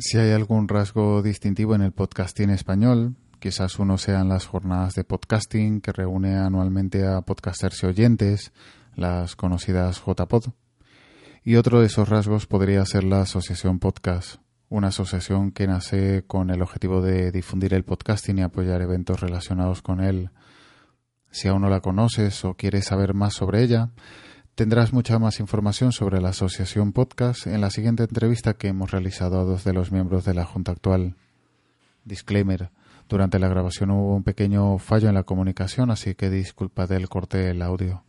Si hay algún rasgo distintivo en el podcasting español, quizás uno sean las jornadas de podcasting que reúne anualmente a podcasters y oyentes, las conocidas JPod. Y otro de esos rasgos podría ser la Asociación Podcast, una asociación que nace con el objetivo de difundir el podcasting y apoyar eventos relacionados con él. Si aún no la conoces o quieres saber más sobre ella, tendrás mucha más información sobre la Asociación Podcast en la siguiente entrevista que hemos realizado a dos de los miembros de la Junta actual. Disclaimer. Durante la grabación hubo un pequeño fallo en la comunicación, así que disculpa del corte del audio.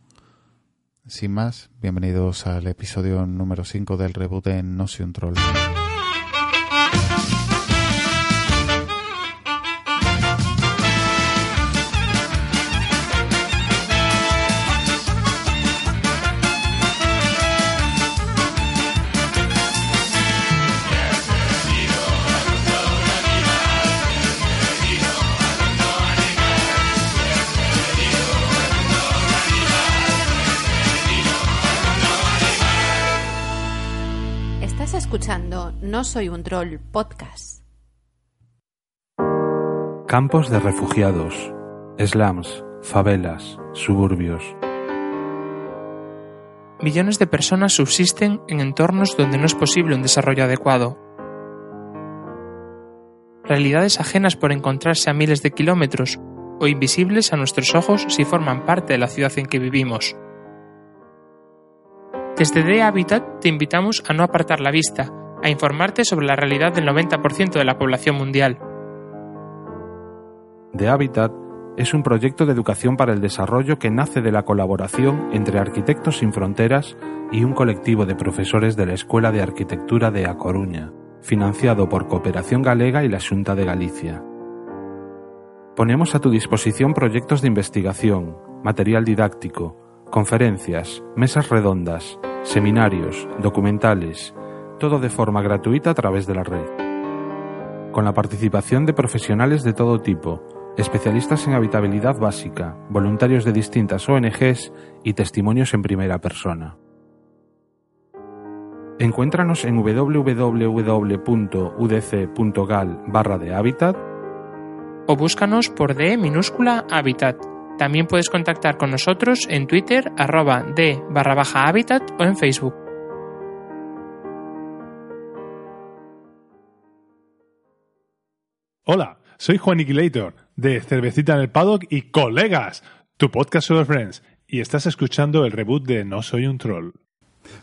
Sin más, bienvenidos al episodio número 5 del reboot de No soy un troll. No Soy un Troll podcast. Campos de refugiados, slums, favelas, suburbios. Millones de personas subsisten en entornos donde no es posible un desarrollo adecuado. Realidades ajenas por encontrarse a miles de kilómetros o invisibles a nuestros ojos si forman parte de la ciudad en que vivimos. Desde The Habitat te invitamos a no apartar la vista, a informarte sobre la realidad del 90% de la población mundial. The Habitat es un proyecto de educación para el desarrollo que nace de la colaboración entre Arquitectos Sin Fronteras y un colectivo de profesores de la Escuela de Arquitectura de A Coruña, financiado por Cooperación Galega y la Xunta de Galicia. Ponemos a tu disposición proyectos de investigación, material didáctico, conferencias, mesas redondas, seminarios, documentales, todo de forma gratuita a través de la red. Con la participación de profesionales de todo tipo, especialistas en habitabilidad básica, voluntarios de distintas ONGs y testimonios en primera persona. Encuéntranos en www.udc.gal barra de o búscanos por D minúscula Habitat. También puedes contactar con nosotros en Twitter arroba D barra baja o en Facebook. Hola, soy Juan Iquilator de Cervecita en el Paddock y Colegas, tu podcast sobre Friends, y estás escuchando el reboot de No Soy un Troll.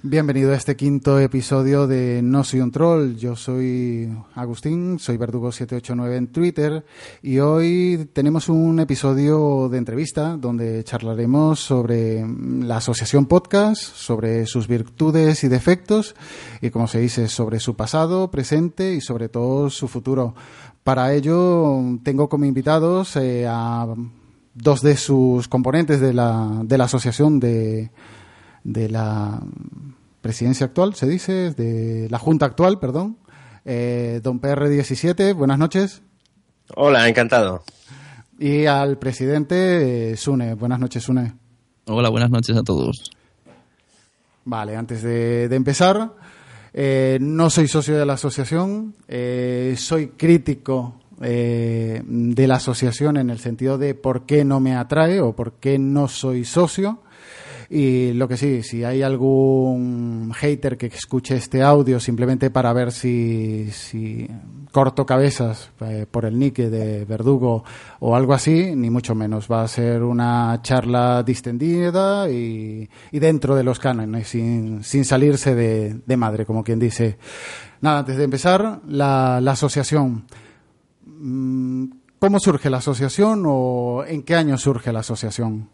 Bienvenido a este quinto episodio de No Soy un Troll. Yo soy Agustín, soy Verdugo789 en Twitter y hoy tenemos un episodio de entrevista donde charlaremos sobre la asociación podcast, sobre sus virtudes y defectos y, como se dice, sobre su pasado, presente y sobre todo su futuro. Para ello tengo como invitados eh, a dos de sus componentes de la, de la asociación de de la presidencia actual, se dice, de la Junta actual, perdón. Eh, don PR17, buenas noches. Hola, encantado. Y al presidente eh, Sune, buenas noches, Sune. Hola, buenas noches a todos. Vale, antes de, de empezar, eh, no soy socio de la asociación, eh, soy crítico eh, de la asociación en el sentido de por qué no me atrae o por qué no soy socio. Y lo que sí, si hay algún hater que escuche este audio simplemente para ver si, si corto cabezas eh, por el nick de Verdugo o algo así, ni mucho menos. Va a ser una charla distendida y, dentro de los cánones, sin, sin salirse de, madre, como quien dice. Nada, antes de empezar, la, la asociación. Mm, ¿Cómo surge la asociación o en qué año surge la asociación?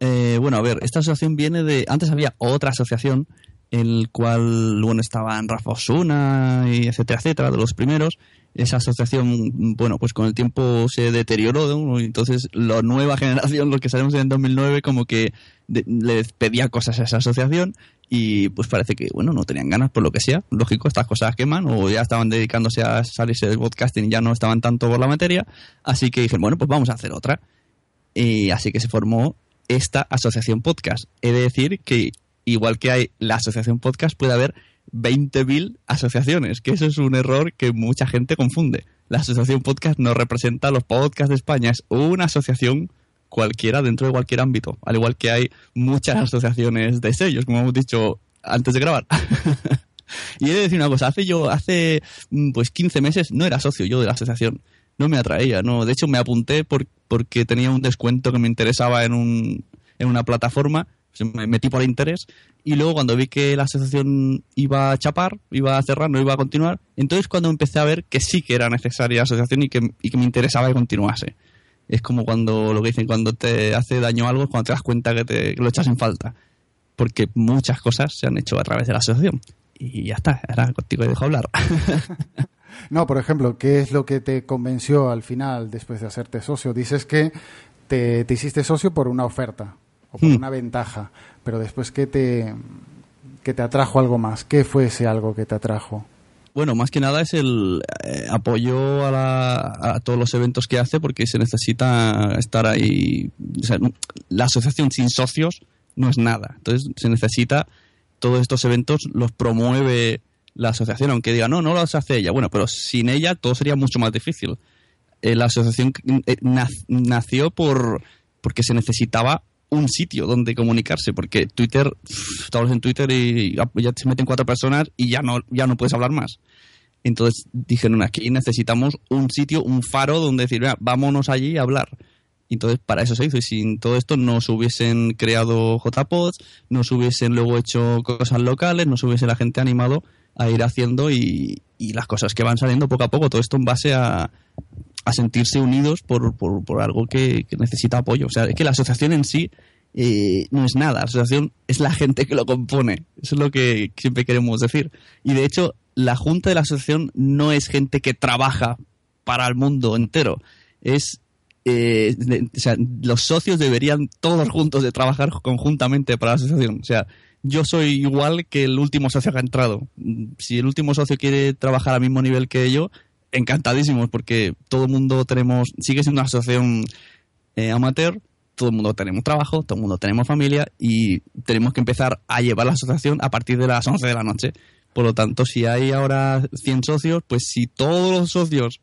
Eh, bueno, a ver, esta asociación viene de. Antes había otra asociación, el cual, bueno, estaban Rafa Osuna y etcétera, etcétera, de los primeros. Esa asociación, bueno, pues con el tiempo se deterioró, entonces la nueva generación, los que salimos en 2009, como que les pedía cosas a esa asociación y pues parece que, bueno, no tenían ganas por lo que sea. Lógico, estas cosas queman o ya estaban dedicándose a salirse del podcasting y ya no estaban tanto por la materia. Así que dije, bueno, pues vamos a hacer otra. Y así que se formó esta asociación podcast. He de decir que, igual que hay la asociación podcast, puede haber 20.000 asociaciones, que eso es un error que mucha gente confunde. La asociación podcast no representa a los podcasts de España, es una asociación cualquiera dentro de cualquier ámbito, al igual que hay muchas asociaciones de sellos, como hemos dicho antes de grabar. y he de decir una cosa, hace yo, hace mm, pues 15 meses no era socio yo de la asociación, no me atraía, no, de hecho me apunté por, porque tenía un descuento que me interesaba en, un, en una plataforma, me metí por interés y luego cuando vi que la asociación iba a chapar, iba a cerrar, no iba a continuar, entonces cuando empecé a ver que sí que era necesaria la asociación y que, y que me interesaba que continuase. Es como cuando lo que dicen, cuando te hace daño algo, cuando te das cuenta que, te, lo echas en falta. Porque muchas cosas se han hecho a través de la asociación. Y ya está, ahora contigo he dejado hablar. No, por ejemplo, ¿qué es lo que te convenció al final después de hacerte socio? Dices que te, te hiciste socio por una oferta o por Hmm. una ventaja, pero después ¿qué te, que te atrajo algo más? ¿Qué fue ese algo que te atrajo? Bueno, más que nada es el eh, apoyo a, la- a todos los eventos que hace porque se necesita estar ahí. O sea, no- la asociación sin socios no es nada. Entonces se necesita todos estos eventos los promueve la asociación, aunque diga no, no los hace ella. Bueno, pero sin ella todo sería mucho más difícil. Eh, la asociación eh, nac- nació por porque se necesitaba un sitio donde comunicarse, porque Twitter, pff, estabas en Twitter y ya ya se meten cuatro personas y ya no, ya no puedes hablar más. Entonces dijeron, aquí necesitamos un sitio, un faro donde decir, "Venga, vámonos allí a hablar. Entonces, para eso se hizo. Y sin todo esto, no se hubiesen creado JPods, no se hubiesen luego hecho cosas locales, no se hubiese la gente animado a ir haciendo y, y las cosas que van saliendo poco a poco. Todo esto en base a, a sentirse unidos por, por, por algo que, que necesita apoyo. O sea, es que la asociación en sí eh, no es nada. La asociación es la gente que lo compone. Eso es lo que siempre queremos decir. Y de hecho, la junta de la asociación no es gente que trabaja para el mundo entero. Es. eh, o sea, los socios deberían todos juntos de trabajar conjuntamente para la asociación. O sea, yo soy igual que el último socio que ha entrado. Si el último socio quiere trabajar al mismo nivel que yo, encantadísimos, porque todo el mundo tenemos, sigue siendo una asociación eh, amateur, todo el mundo tenemos trabajo, todo el mundo tenemos familia y tenemos que empezar a llevar la asociación a partir de las 11 de la noche. Por lo tanto, si hay ahora 100 socios, pues si todos los socios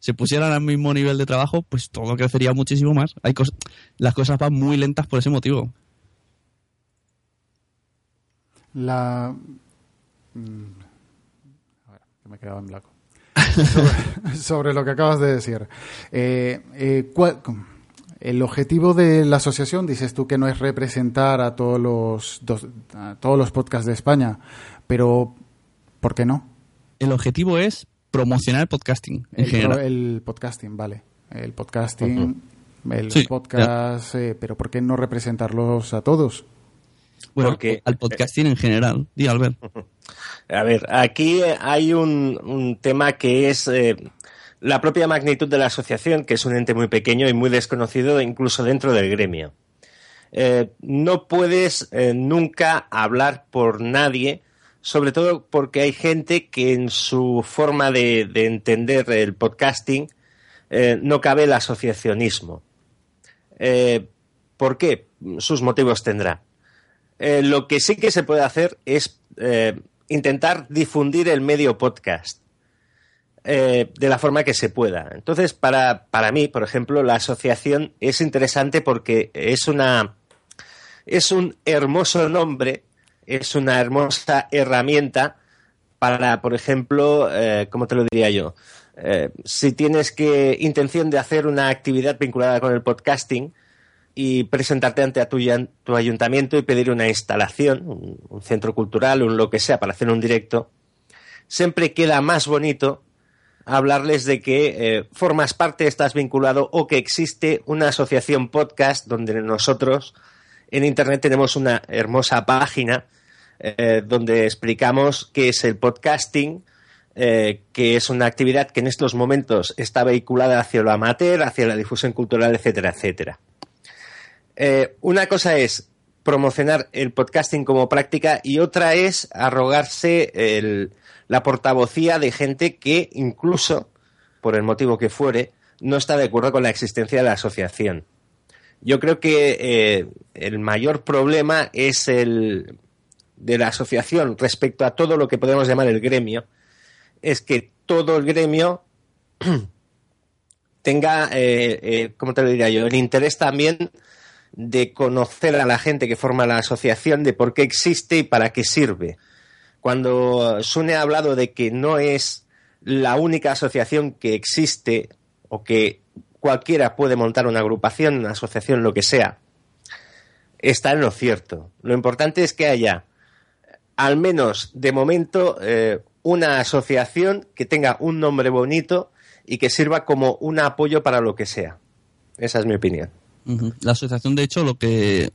se pusieran al mismo nivel de trabajo, pues todo crecería muchísimo más. Hay cos- las cosas van muy lentas por ese motivo. La. mm, A ver, que me he quedado en blanco. sobre, sobre lo que acabas de decir. Eh, eh, ¿cuál- el objetivo de la asociación, dices tú que no es representar a todos los, dos- a todos los podcasts de España, pero ¿por qué no? El objetivo es promocionar el podcasting en El, general. el podcasting, vale. El podcasting, el Sí, podcast, eh, pero ¿por qué no representarlos a todos? Bueno, Porque- al podcasting en general. Di, Albert. A ver, aquí hay un, un tema que es eh, la propia magnitud de la asociación, que es un ente muy pequeño y muy desconocido incluso dentro del gremio. Eh, no puedes eh, nunca hablar por nadie, sobre todo porque hay gente que en su forma de, de entender el podcasting no cabe el asociacionismo. ¿Por qué? Sus motivos tendrá. Eh, lo que sí que se puede hacer es eh, intentar difundir el medio podcast eh, de la forma que se pueda. Entonces, para, para mí, por ejemplo, la asociación es interesante porque es una es un hermoso nombre, es una hermosa herramienta para, por ejemplo, eh, ¿cómo te lo diría yo? Eh, si tienes que intención de hacer una actividad vinculada con el podcasting, y presentarte ante tu, ayuntamiento y pedir una instalación, un, un centro cultural, un lo que sea, para hacer un directo, siempre queda más bonito hablarles de que eh, formas parte, estás vinculado o que existe una asociación podcast donde nosotros en Internet tenemos una hermosa página eh, donde explicamos qué es el podcasting, eh, que es una actividad que en estos momentos está vehiculada hacia lo amateur, hacia la difusión cultural, etcétera, etcétera. Eh, una cosa es promocionar el podcasting como práctica y otra es arrogarse el- la portavocía de gente que incluso, por el motivo que fuere, no está de acuerdo con la existencia de la asociación. Yo creo que eh, el mayor problema es el de la asociación respecto a todo lo que podemos llamar el gremio es que todo el gremio tenga, eh, eh, ¿cómo te lo diría yo?, el interés también de conocer a la gente que forma la asociación, de por qué existe y para qué sirve. Cuando Sune ha hablado de que no es la única asociación que existe o que cualquiera puede montar una agrupación, una asociación, lo que sea, está en lo cierto. Lo importante es que haya, al menos de momento, eh, una asociación que tenga un nombre bonito y que sirva como un apoyo para lo que sea. Esa es mi opinión. La asociación, de hecho, lo que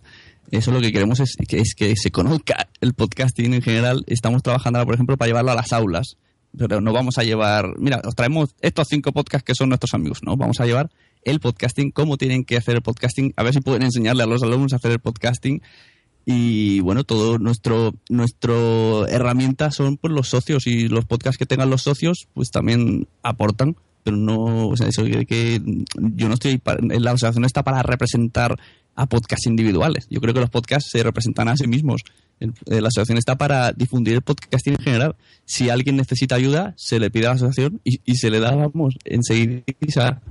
eso lo que queremos es que, es que se conozca el podcasting en general. Estamos trabajando ahora, por ejemplo, para llevarlo a las aulas. Pero no vamos a llevar, mira, os traemos estos cinco podcasts que son nuestros amigos, ¿no? Vamos a llevar el podcasting, cómo tienen que hacer el podcasting, a ver si pueden enseñarle a los alumnos a hacer el podcasting. Y bueno, todo nuestro, nuestro herramienta son pues los socios y los podcasts que tengan los socios pues también aportan pero no, o sea, eso que, yo no estoy, la asociación está para representar a podcasts individuales. Yo creo que los podcasts se representan a sí mismos. Eh, la asociación está para difundir el podcasting en general. Si alguien necesita ayuda, se le pide a la asociación y, se le da, vamos, enseguida.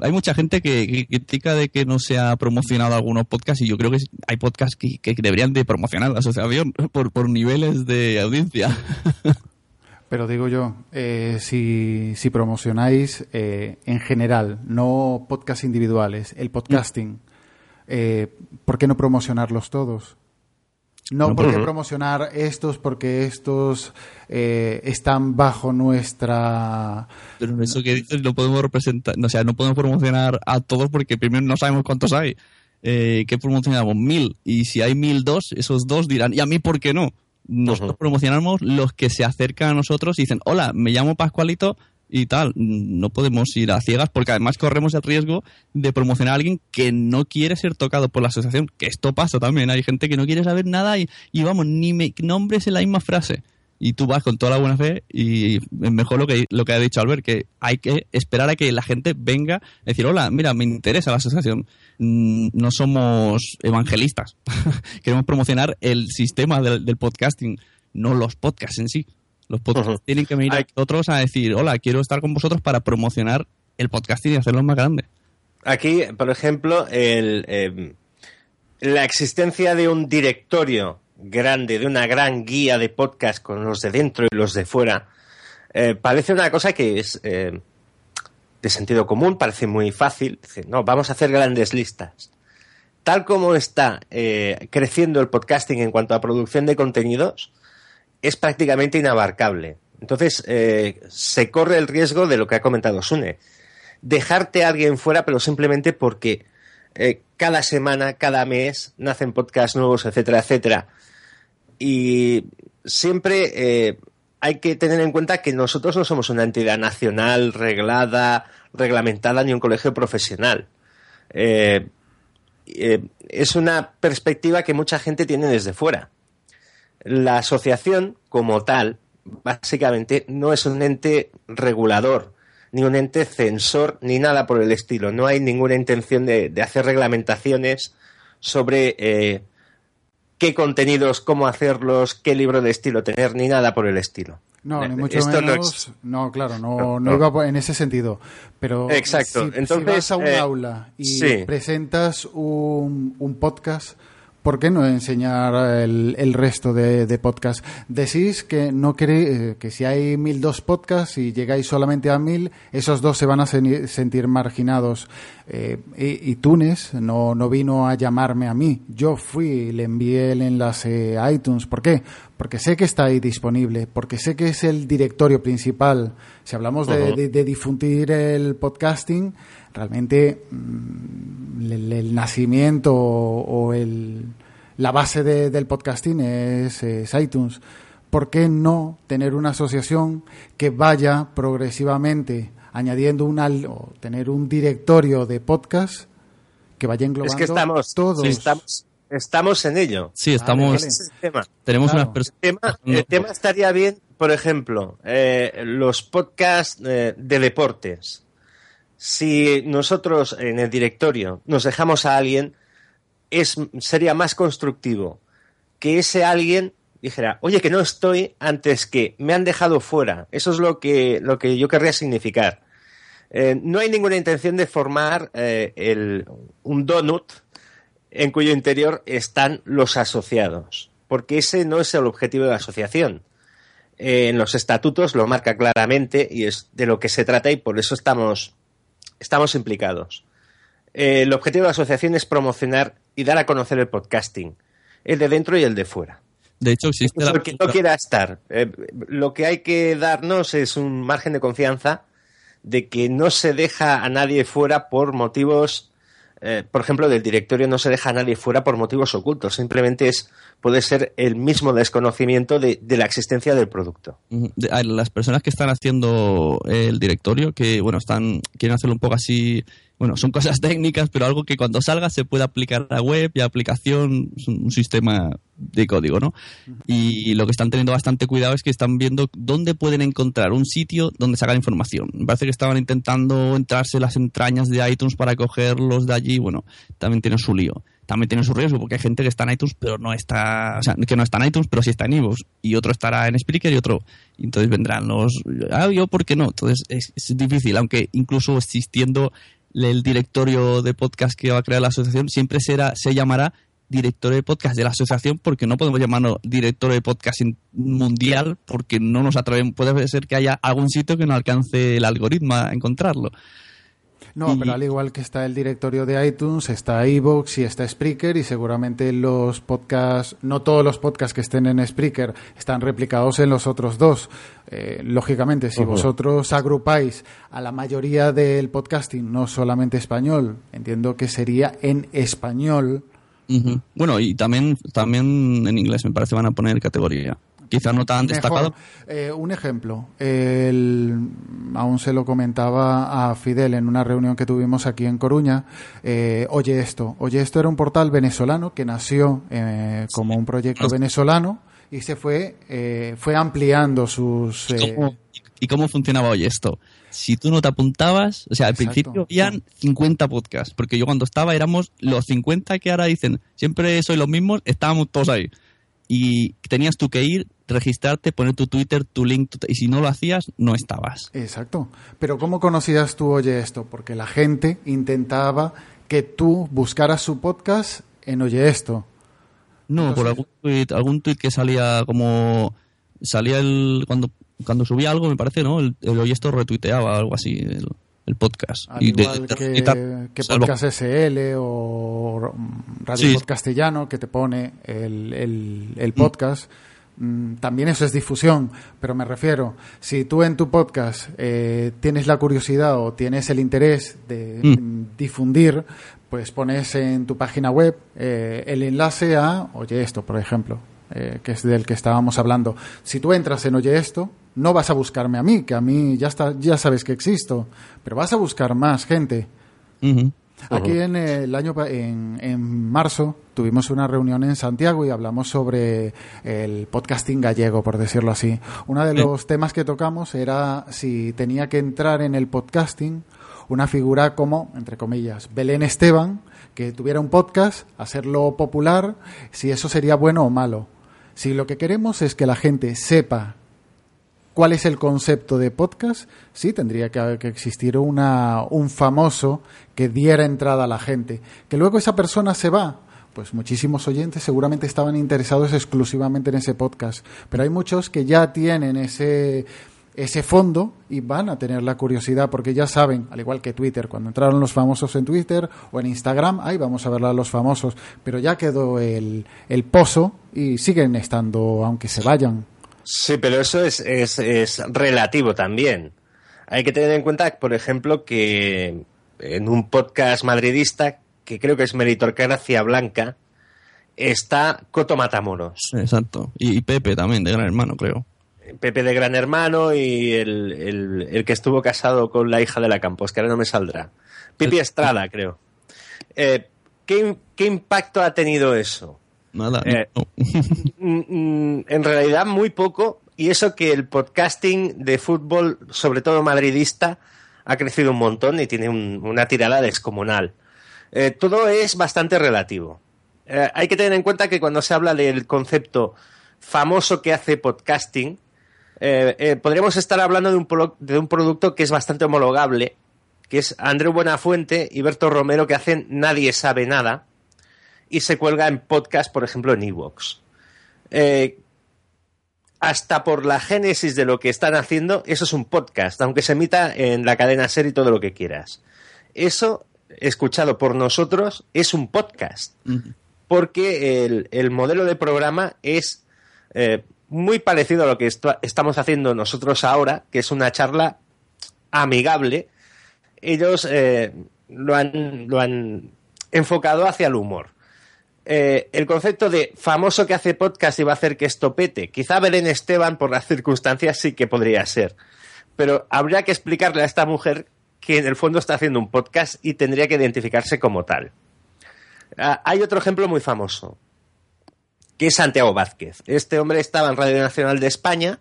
Hay mucha gente que, critica de que no se ha promocionado algunos podcasts y yo creo que hay podcasts que, que deberían de promocionar la asociación por, por niveles de audiencia. Pero digo yo, eh, si, si, promocionáis eh, en general, no podcasts individuales, el podcasting, eh, ¿por qué no promocionarlos todos? No, ¿por qué promocionar estos? Porque estos están bajo nuestra... Pero eso que dices no podemos representar, o sea, no podemos promocionar a todos porque primero no sabemos cuántos hay. ¿Qué promocionamos? Mil. Y si hay mil dos, esos dos dirán, ¿y a mí por qué no? Nosotros promocionamos los que se acercan a nosotros y dicen, hola, me llamo Pascualito y tal. No podemos ir a ciegas porque además corremos el riesgo de promocionar a alguien que no quiere ser tocado por la asociación, que esto pasa también. Hay gente que no quiere saber nada y, y vamos, ni me nombres en la misma frase y tú vas con toda la buena fe y es mejor lo que, lo que ha dicho Albert, que hay que esperar a que la gente venga a decir, hola, mira, me interesa la asociación. Mm, no somos evangelistas. Queremos promocionar el sistema del, podcasting, no los podcasts en sí. Los podcasts tienen que venir a nosotros a decir, hola, quiero estar con vosotros para promocionar el podcasting y hacerlo más grande. Aquí, por ejemplo, el, eh, la existencia de un directorio grande, de una gran guía de podcast con los de dentro y los de fuera, eh, parece una cosa que es eh, de sentido común, parece muy fácil. no, vamos a hacer grandes listas. Tal como está eh, creciendo el podcasting en cuanto a producción de contenidos, es prácticamente inabarcable. Entonces, se corre el riesgo de lo que ha comentado Sune. Dejarte a alguien fuera, pero simplemente porque cada semana, cada mes, nacen podcasts nuevos, etcétera, etcétera y siempre eh, hay que tener en cuenta que nosotros no somos una entidad nacional, reglada, reglamentada, ni un colegio profesional. Eh, eh, es una perspectiva que mucha gente tiene desde fuera. La asociación, como tal, básicamente no es un ente regulador, ni un ente censor, ni nada por el estilo. No hay ninguna intención de, hacer reglamentaciones sobre qué contenidos, cómo hacerlos, qué libro de estilo tener, ni nada por el estilo. No, ni mucho menos. No, claro, no, no, iba en ese sentido. Pero Exacto. Si, Entonces, vas a un eh, aula y presentas un, un podcast ¿por qué no enseñar el, el resto de, de podcasts? Decís que no queréis, eh, que si hay mil dos podcasts y llegáis solamente a mil, esos dos se van a sentir marginados. Eh, y, Tunes no, no vino a llamarme a mí. Yo fui, le envié el enlace a iTunes. ¿Por qué? Porque sé que está ahí disponible, porque sé que es el directorio principal. Si hablamos de, de difundir el podcasting, realmente mm, el, nacimiento o, el, la base del podcasting es, iTunes. ¿Por qué no tener una asociación que vaya progresivamente añadiendo un o tener un directorio de podcast que vaya englobando es que estamos, todos? estamos, estamos en ello. Sí, estamos. Tenemos unas El tema, estaría bien, por ejemplo, eh, los podcasts eh, de deportes si nosotros en el directorio nos dejamos a alguien, es, sería más constructivo que ese alguien dijera, oye, que no estoy antes que me han dejado fuera. Eso es lo que, lo que yo querría significar. Eh, no hay ninguna intención de formar eh, un donut en cuyo interior están los asociados, porque ese no es el objetivo de la asociación. Eh, en los estatutos lo marca claramente y es de lo que se trata y por eso estamos, estamos implicados. el objetivo de la asociación es promocionar y dar a conocer el podcasting, el de dentro y el de fuera. De hecho, existe el que no quiera estar. lo que hay que darnos es un margen de confianza de que no se deja a nadie fuera por motivos, eh, por ejemplo, del directorio no se deja a nadie fuera por motivos ocultos, simplemente es puede ser el mismo desconocimiento de, la existencia del producto. Las personas que están haciendo el directorio, que bueno, están quieren hacerlo un poco así bueno, son cosas técnicas, pero algo que cuando salga se puede aplicar a web y a aplicación, un sistema de código, ¿no? Y lo que están teniendo bastante cuidado es que están viendo dónde pueden encontrar un sitio donde sacar información. Me parece que estaban intentando entrarse las entrañas de iTunes para cogerlos de allí, bueno, también tiene su lío. También tiene su riesgo porque hay gente que está en iTunes pero no está, o sea, que no está en iTunes pero sí está en iVoox y otro estará en Spreaker y otro, y entonces vendrán los, ah, yo, ¿por qué no? Entonces es, es difícil, aunque incluso existiendo el directorio de podcast que va a crear la asociación siempre será, se llamará directorio de podcast de la asociación porque no podemos llamarlo directorio de podcast mundial porque no nos atrevemos, puede ser que haya algún sitio que no alcance el algoritmo a encontrarlo. No, pero al igual que está el directorio de iTunes, está iVoox y está Spreaker y seguramente los podcasts, no todos los podcasts que estén en Spreaker están replicados en los otros dos. Eh, lógicamente, si vosotros agrupáis a la mayoría del podcasting, no solamente español, entiendo que sería en español. Bueno, y también, también en inglés me parece van a poner categoría quizá no tan destacado. Eh, un ejemplo, aún se lo comentaba a Fidel en una reunión que tuvimos aquí en Coruña. Eh, Oye esto, Oye esto era un portal venezolano que nació eh, como un proyecto venezolano y se fue, fue ampliando sus... ¿Y cómo, funcionaba Oye esto? si tú no te apuntabas, o sea, al principio habían 50 podcasts, porque yo cuando estaba éramos los 50 que ahora dicen, siempre soy los mismos, estábamos todos ahí. Y tenías tú que ir, registrarte, poner tu Twitter, tu link, y si no lo hacías, no estabas. Exacto. Pero ¿cómo conocías tú, oye, esto? Porque la gente intentaba que tú buscaras su podcast en Oye esto. No, por algún tweet, algún tweet que salía como salía el cuando cuando subía algo me parece, ¿no? El, Oye esto retuiteaba algo así el, podcast. y igual que, Podcast SL o Radio Castellano que te pone el, el, mm. podcast. Mm, también eso es difusión, pero me refiero, si tú en tu podcast eh, tienes la curiosidad o tienes el interés de mm. difundir, pues pones en tu página web eh, el enlace a Oye esto, por ejemplo, eh, que es del que estábamos hablando. Si tú entras en Oye esto, no vas a buscarme a mí, que a mí ya, está, ya sabes que existo, pero vas a buscar más gente. Aquí en el año en, en, marzo tuvimos una reunión en Santiago y hablamos sobre el podcasting gallego, por decirlo así. Uno de los temas que tocamos era si tenía que entrar en el podcasting una figura como, entre comillas, Belén Esteban, que tuviera un podcast, hacerlo popular, si eso sería bueno o malo. Si lo que queremos es que la gente sepa cuál es el concepto de podcast, sí tendría que, que, existir una, un famoso que diera entrada a la gente. Que luego esa persona se va, pues muchísimos oyentes seguramente estaban interesados exclusivamente en ese podcast, pero hay muchos que ya tienen ese ese fondo y van a tener la curiosidad porque ya saben, al igual que Twitter, cuando entraron los famosos en Twitter o en Instagram, ahí vamos a ver a los famosos, pero ya quedó el, el pozo y siguen estando aunque se vayan. Sí, pero eso es, es, es relativo también. Hay que tener en cuenta, por ejemplo, que en un podcast madridista, que creo que es Meritocracia Blanca, está Coto Matamoros. Exacto. Y, Pepe también, de Gran Hermano, creo. Pepe de Gran Hermano y el, el, el, que estuvo casado con la hija de la Campos, que ahora no me saldrá. Pipi Estrada, creo. Eh, ¿qué, ¿Qué impacto ha tenido eso? Nada. Eh, mm, mm, en realidad muy poco. Y eso que el podcasting de fútbol, sobre todo madridista, ha crecido un montón y tiene una tirada descomunal. Eh, todo es bastante relativo. eh, hay que tener en cuenta que cuando se habla del concepto famoso que hace podcasting, eh, podríamos estar hablando de un, pro- de un producto que es bastante homologable, que es Andreu Buenafuente y Berto Romero que hacen Nadie sabe nada y se cuelga en podcast, por ejemplo, en Evox. Eh, hasta por la génesis de lo que están haciendo, eso es un podcast, aunque se emita en la cadena ser y todo lo que quieras. Eso, escuchado por nosotros, es un podcast porque el, el modelo de programa es eh, muy parecido a lo que estamos haciendo nosotros ahora, que es una charla amigable. Ellos eh, lo, han, lo han enfocado hacia el humor. Eh, el concepto de famoso que hace podcast y va a hacer que esto pete. Quizá Belén Esteban, por las circunstancias, sí que podría ser. Pero habría que explicarle a esta mujer que en el fondo está haciendo un podcast y tendría que identificarse como tal. Ah, hay otro ejemplo muy famoso, que es Santiago Vázquez. Este hombre estaba en Radio Nacional de España,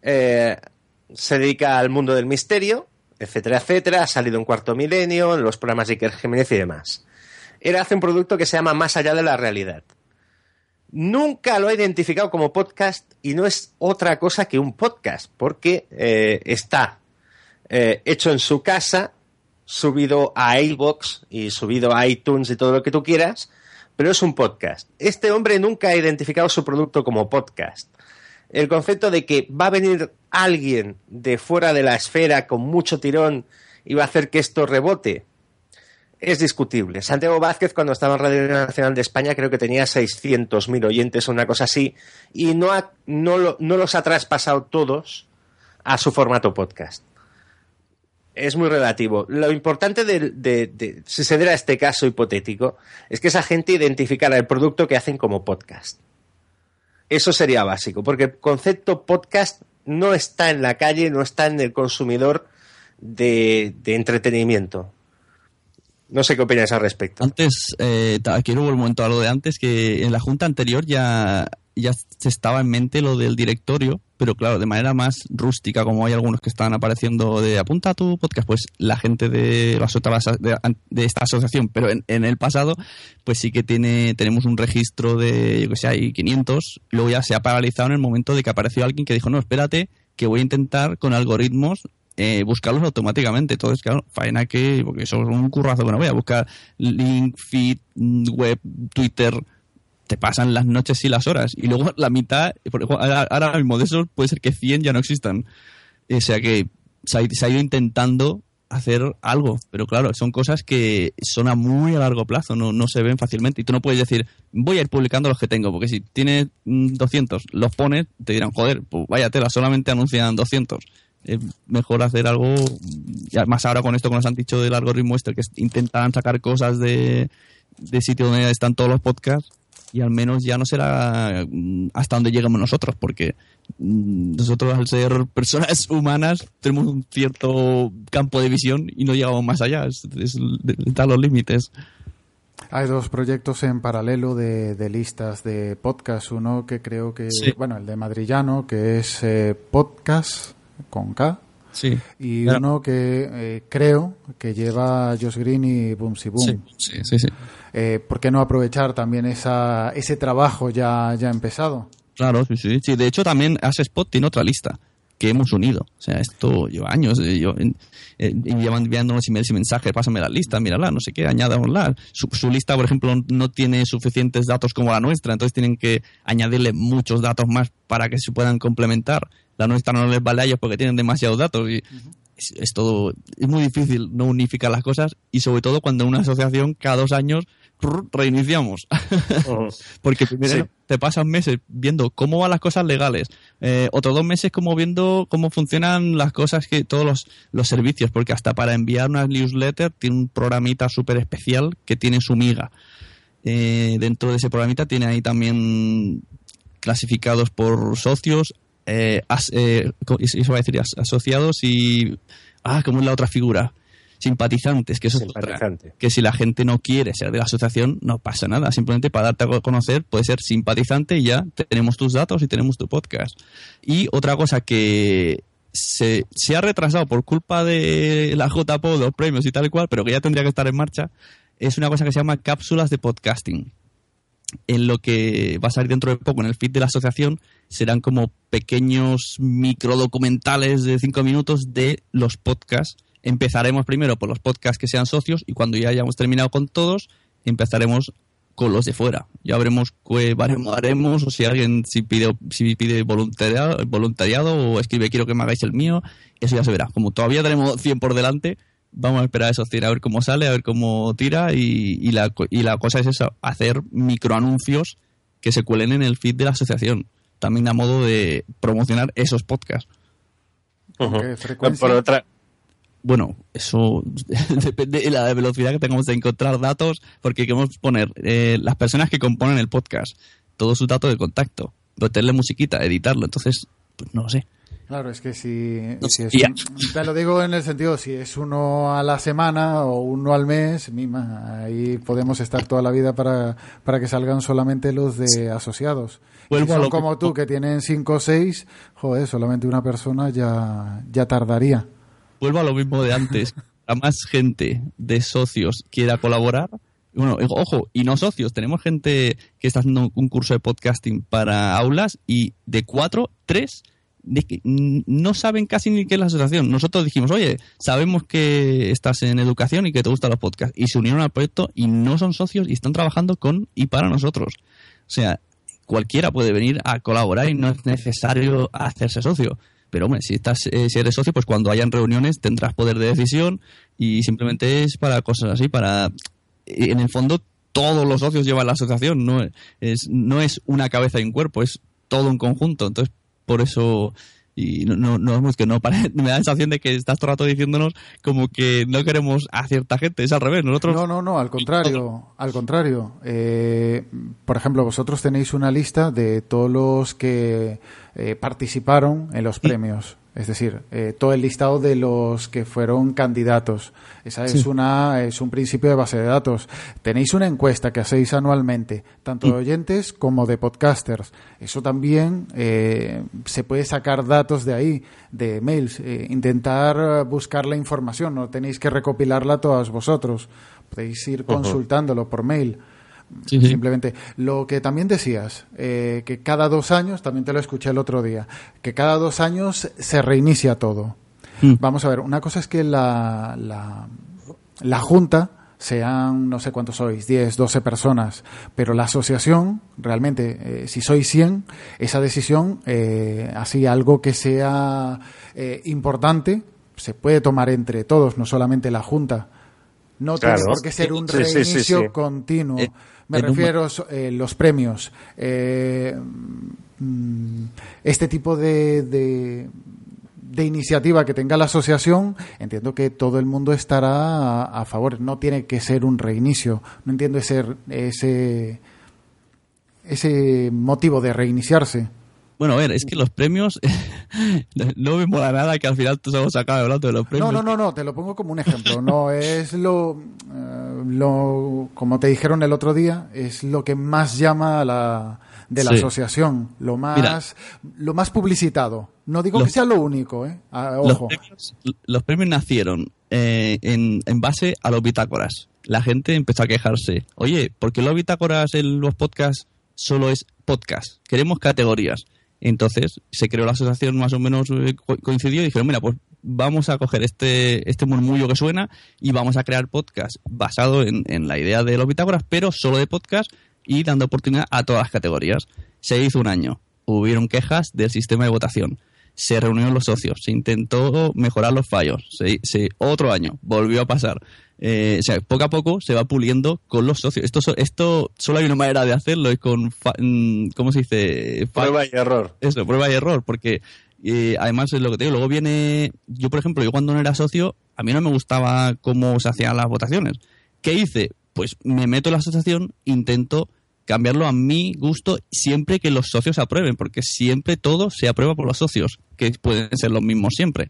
eh, se dedica al mundo del misterio, etcétera, etcétera, ha salido en Cuarto Milenio, en los programas de Iker Jiménez y demás. Él hace un producto que se llama Más allá de la realidad. Nunca lo ha identificado como podcast y no es otra cosa que un podcast, porque eh, está eh, hecho en su casa, subido a iBox y subido a iTunes y todo lo que tú quieras, pero es un podcast. Este hombre nunca ha identificado su producto como podcast. El concepto de que va a venir alguien de fuera de la esfera con mucho tirón y va a hacer que esto rebote es discutible. Santiago Vázquez, cuando estaba en Radio Nacional de España, creo que tenía 600.000 oyentes o una cosa así, y no, no, lo- no los ha traspasado todos a su formato podcast es muy relativo. Lo importante de, de- de- si se diera este caso hipotético es que esa gente identificara el producto que hacen como podcast. Eso sería básico, porque el concepto podcast no está en la calle, no está en el consumidor de entretenimiento. No sé qué opinas al respecto. Antes, eh, quiero volver un momento a lo de antes, que en la junta anterior ya, ya se estaba en mente lo del directorio, pero claro, de manera más rústica, como hay algunos que están apareciendo de apunta a tu podcast, pues la gente de, las otras- de, de esta asociación, pero en, en el pasado, pues sí que tiene tenemos un registro de, yo que sé, hay 500, luego ya se ha paralizado en el momento de que apareció alguien que dijo, no, espérate, que voy a intentar con algoritmos eh, buscarlos automáticamente. Entonces, claro, faena que, porque eso es un currazo que no voy a buscar link, feed, mm, web, Twitter, te pasan las noches y las horas. Y luego la mitad, ahora mismo de esos puede ser que 100 ya no existan. O sea que se ha, ido intentando hacer algo, pero claro, son cosas que son a muy largo plazo, no, no se ven fácilmente. Y tú no puedes decir, voy a ir publicando los que tengo, porque si tienes mm, 200, los pones, te dirán, joder, pues vaya tela, solamente anuncian 200 es mejor hacer algo y además ahora con esto que nos han dicho del algoritmo este que intentan sacar cosas de, de sitio donde están todos los podcasts y al menos ya no será mm, hasta donde lleguemos nosotros porque mm, nosotros al ser personas humanas tenemos un cierto campo de visión y no llegamos más allá es, es, están los límites Hay dos proyectos en paralelo de, de listas de podcast. Uno que creo que, Sí. bueno, el de Madrillano, que es eh, podcast con K. sí Y Claro. uno que eh, creo que lleva Josh Green y Boomsy Boom. sí, sí, sí, sí. Eh, ¿Por qué no aprovechar también esa, ese trabajo ya, ya empezado? Claro, sí, sí. Sí, de hecho también Spot tiene otra lista que hemos unido. O sea, esto lleva años. eh, Yo, eh, y llevan enviándonos emails y mensajes, pásame la lista, mírala, no sé qué, añádámosla. Su, su lista, por ejemplo, no tiene suficientes datos como la nuestra, entonces tienen que añadirle muchos datos más para que se puedan complementar. La nuestra no les vale a ellos porque tienen demasiados datos y es, es todo, es muy difícil no unificar las cosas y sobre todo cuando en una asociación cada dos años prr, reiniciamos. Ujú. Porque primero Sí. te pasan meses viendo cómo van las cosas legales, eh, otros dos meses como viendo cómo funcionan las cosas que todos los, los servicios, porque hasta para enviar una newsletter tiene un programita súper especial que tiene su miga. Eh, dentro de ese programita tiene ahí también clasificados por socios, eh, as- eh, eso va a decir as- asociados y ah, ¿cómo es la otra figura? Simpatizantes, que eso es otra que si la gente no quiere ser de la asociación, no pasa nada. Simplemente para darte a conocer, puedes ser simpatizante y ya tenemos tus datos y tenemos tu podcast. Y otra cosa que se, se ha retrasado por culpa de la JPO, los premios y tal y cual, pero que ya tendría que estar en marcha, es una cosa que se llama cápsulas de podcasting. En lo que va a salir dentro de poco en el feed de la asociación serán como pequeños microdocumentales de cinco minutos de los podcasts. Empezaremos primero por los podcasts que sean socios y cuando ya hayamos terminado con todos, empezaremos con los de fuera. Ya veremos qué haremos o si alguien si pide, si pide voluntariado, voluntariado o escribe quiero que me hagáis el mío, eso ya se verá. Como todavía tenemos 100 por delante, vamos a esperar a esos 100 a ver cómo sale, a ver cómo tira y, y, la, y la cosa es esa, hacer microanuncios que se cuelen en el feed de la asociación, también a modo de promocionar esos podcasts. ¿Qué frecuencia? Por otra, Bueno, eso depende de la velocidad que tengamos de encontrar datos, porque queremos poner eh, las personas que componen el podcast, todos sus datos de contacto, meterle musiquita, editarlo, entonces, pues no lo sé. Claro, es que si, es un- te lo digo en el sentido, si es uno a la semana o uno al mes, mima, ahí podemos estar toda la vida para, para que salgan solamente los de asociados. Vuelvo si son lo como tú, que tienen cinco o seis, joder, solamente una persona ya, ya tardaría. Vuelvo a lo mismo de antes. A más gente de socios quiera colaborar. Bueno, ojo, y no socios. Tenemos gente que está haciendo un curso de podcasting para aulas y de cuatro, tres no saben casi ni qué es la asociación. Nosotros dijimos, oye, sabemos que estás en educación y que te gustan los podcasts. Y se unieron al proyecto y no son socios y están trabajando con y para nosotros. O sea, cualquiera puede venir a colaborar y no es necesario hacerse socio. Pero hombre, si estás, eh, si eres socio, pues cuando hayan reuniones tendrás poder de decisión y simplemente es para cosas así, para en el fondo todos los socios llevan la asociación, no es, no es una cabeza y un cuerpo, es todo un conjunto. Entonces, por eso y no, no, no vamos que no me da la sensación de que estás todo el rato diciéndonos como que no queremos a cierta gente, es al revés, nosotros No, no, no, al contrario, al contrario. Eh, por ejemplo, vosotros tenéis una lista de todos los que eh, participaron en los premios. Es decir, eh, todo el listado de los que fueron candidatos. Esa es una es un principio de base de datos. Tenéis una encuesta que hacéis anualmente, tanto de oyentes como de podcasters. Eso también eh, se puede sacar datos de ahí, de mails. Eh, intentar buscar la información. No tenéis que recopilarla todas vosotros. Podéis ir consultándolo por mail. Sí, sí. Simplemente. Lo que también decías, eh, que cada dos años, también te lo escuché el otro día, que cada dos años se reinicia todo. Mm. Vamos a ver, una cosa es que la, la, la Junta sean, no sé cuántos sois, 10, 12 personas, pero la asociación, realmente, eh, si sois 100, esa decisión, eh, así algo que sea eh, importante, se puede tomar entre todos, no solamente la Junta. No Claro. tiene por qué ser un reinicio sí. continuo. Eh, Me en refiero a los premios. eh, mm, este tipo de, de, de iniciativa que tenga la asociación, entiendo que todo el mundo estará a, a favor. No tiene que ser un reinicio. No entiendo ese, ese, ese motivo de reiniciarse. Bueno, a ver, es que los premios no me mola nada que al final todos hemos acabado hablando de los premios. No, no, no, no, te lo pongo como un ejemplo. No es lo, eh, lo, como te dijeron el otro día, es lo que más llama a la, de la Sí. asociación, lo más, lo más publicitado. No digo Los- que sea lo único, ¿eh? Ah, Los ojo. premios, los premios nacieron eh, en, en base a los bitácoras. La gente empezó a quejarse. Oye, ¿por qué los bitácoras en los podcasts solo es podcast? Queremos categorías. Entonces se creó la asociación más o menos eh, co- coincidió y dijeron, mira, pues vamos a coger este, este murmullo que suena y vamos a crear podcast basado en, en la idea de los bitácoras, pero solo de podcast y dando oportunidad a todas las categorías. Se hizo un año. Hubieron quejas del sistema de votación. Se reunieron los socios, se intentó mejorar los fallos. Se, se- otro año, volvió a pasar. Eh, o sea, poco a poco se va puliendo con los socios. Esto, esto solo hay una manera de hacerlo, es con, fa- mm, ¿cómo se dice? Fa- Prueba y error. eso, prueba y error, porque eh, además es lo que te digo, luego viene, yo por ejemplo, yo cuando no era socio, a mí no me gustaba cómo se hacían las votaciones. ¿Qué hice? Pues me meto en la asociación, intento cambiarlo a mi gusto siempre que los socios aprueben, porque siempre todo se aprueba por los socios, que pueden ser los mismos siempre.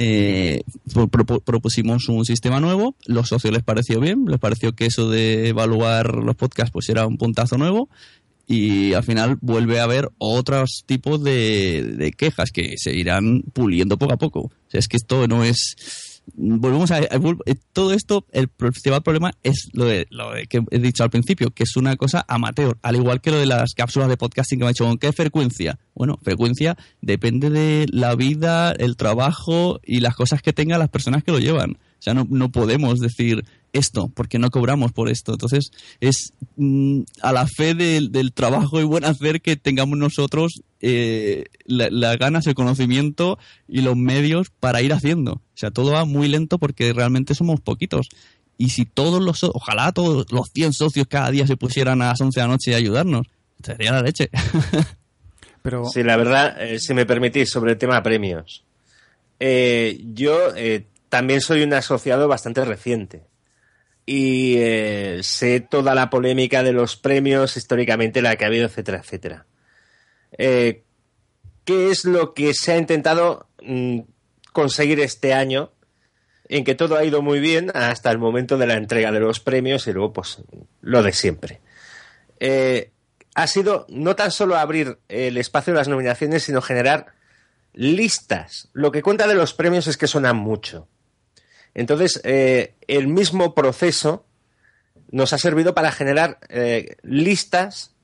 Eh, pro- pro- propusimos un sistema nuevo, los socios les pareció bien, les pareció que eso de evaluar los podcasts pues era un puntazo nuevo y al final vuelve a haber otros tipos de, de quejas que se irán puliendo poco a poco. O sea, es que esto no es volvemos a, eh, todo esto, el principal problema es lo de, lo que he dicho al principio, que es una cosa amateur, al igual que lo de las cápsulas de podcasting que me ha dicho, ¿con qué frecuencia? Bueno, frecuencia depende de la vida, el trabajo y las cosas que tengan las personas que lo llevan. O sea, no, no podemos decir esto porque no cobramos por esto. Entonces, es mm, a la fe del, del trabajo y buen hacer que tengamos nosotros eh, la- las ganas, el conocimiento y los medios para ir haciendo. O sea, todo va muy lento porque realmente somos poquitos. Y si todos los, ojalá todos los 100 socios cada día se pusieran a las 11 de la noche a ayudarnos, sería la leche. Pero Sí, la verdad, eh, si me permitís, sobre el tema premios. Eh, yo eh, también soy un asociado bastante reciente. Y eh, sé toda la polémica de los premios, históricamente la que ha habido, etcétera, etcétera. Eh, ¿Qué es lo que se ha intentado mm, conseguir este año? En que todo ha ido muy bien hasta el momento de la entrega de los premios y luego, pues, lo de siempre. Eh, ha sido no tan solo abrir el espacio de las nominaciones, sino generar listas. Lo que cuenta de los premios es que suenan mucho. Entonces, eh, el mismo proceso nos ha servido para generar eh, listas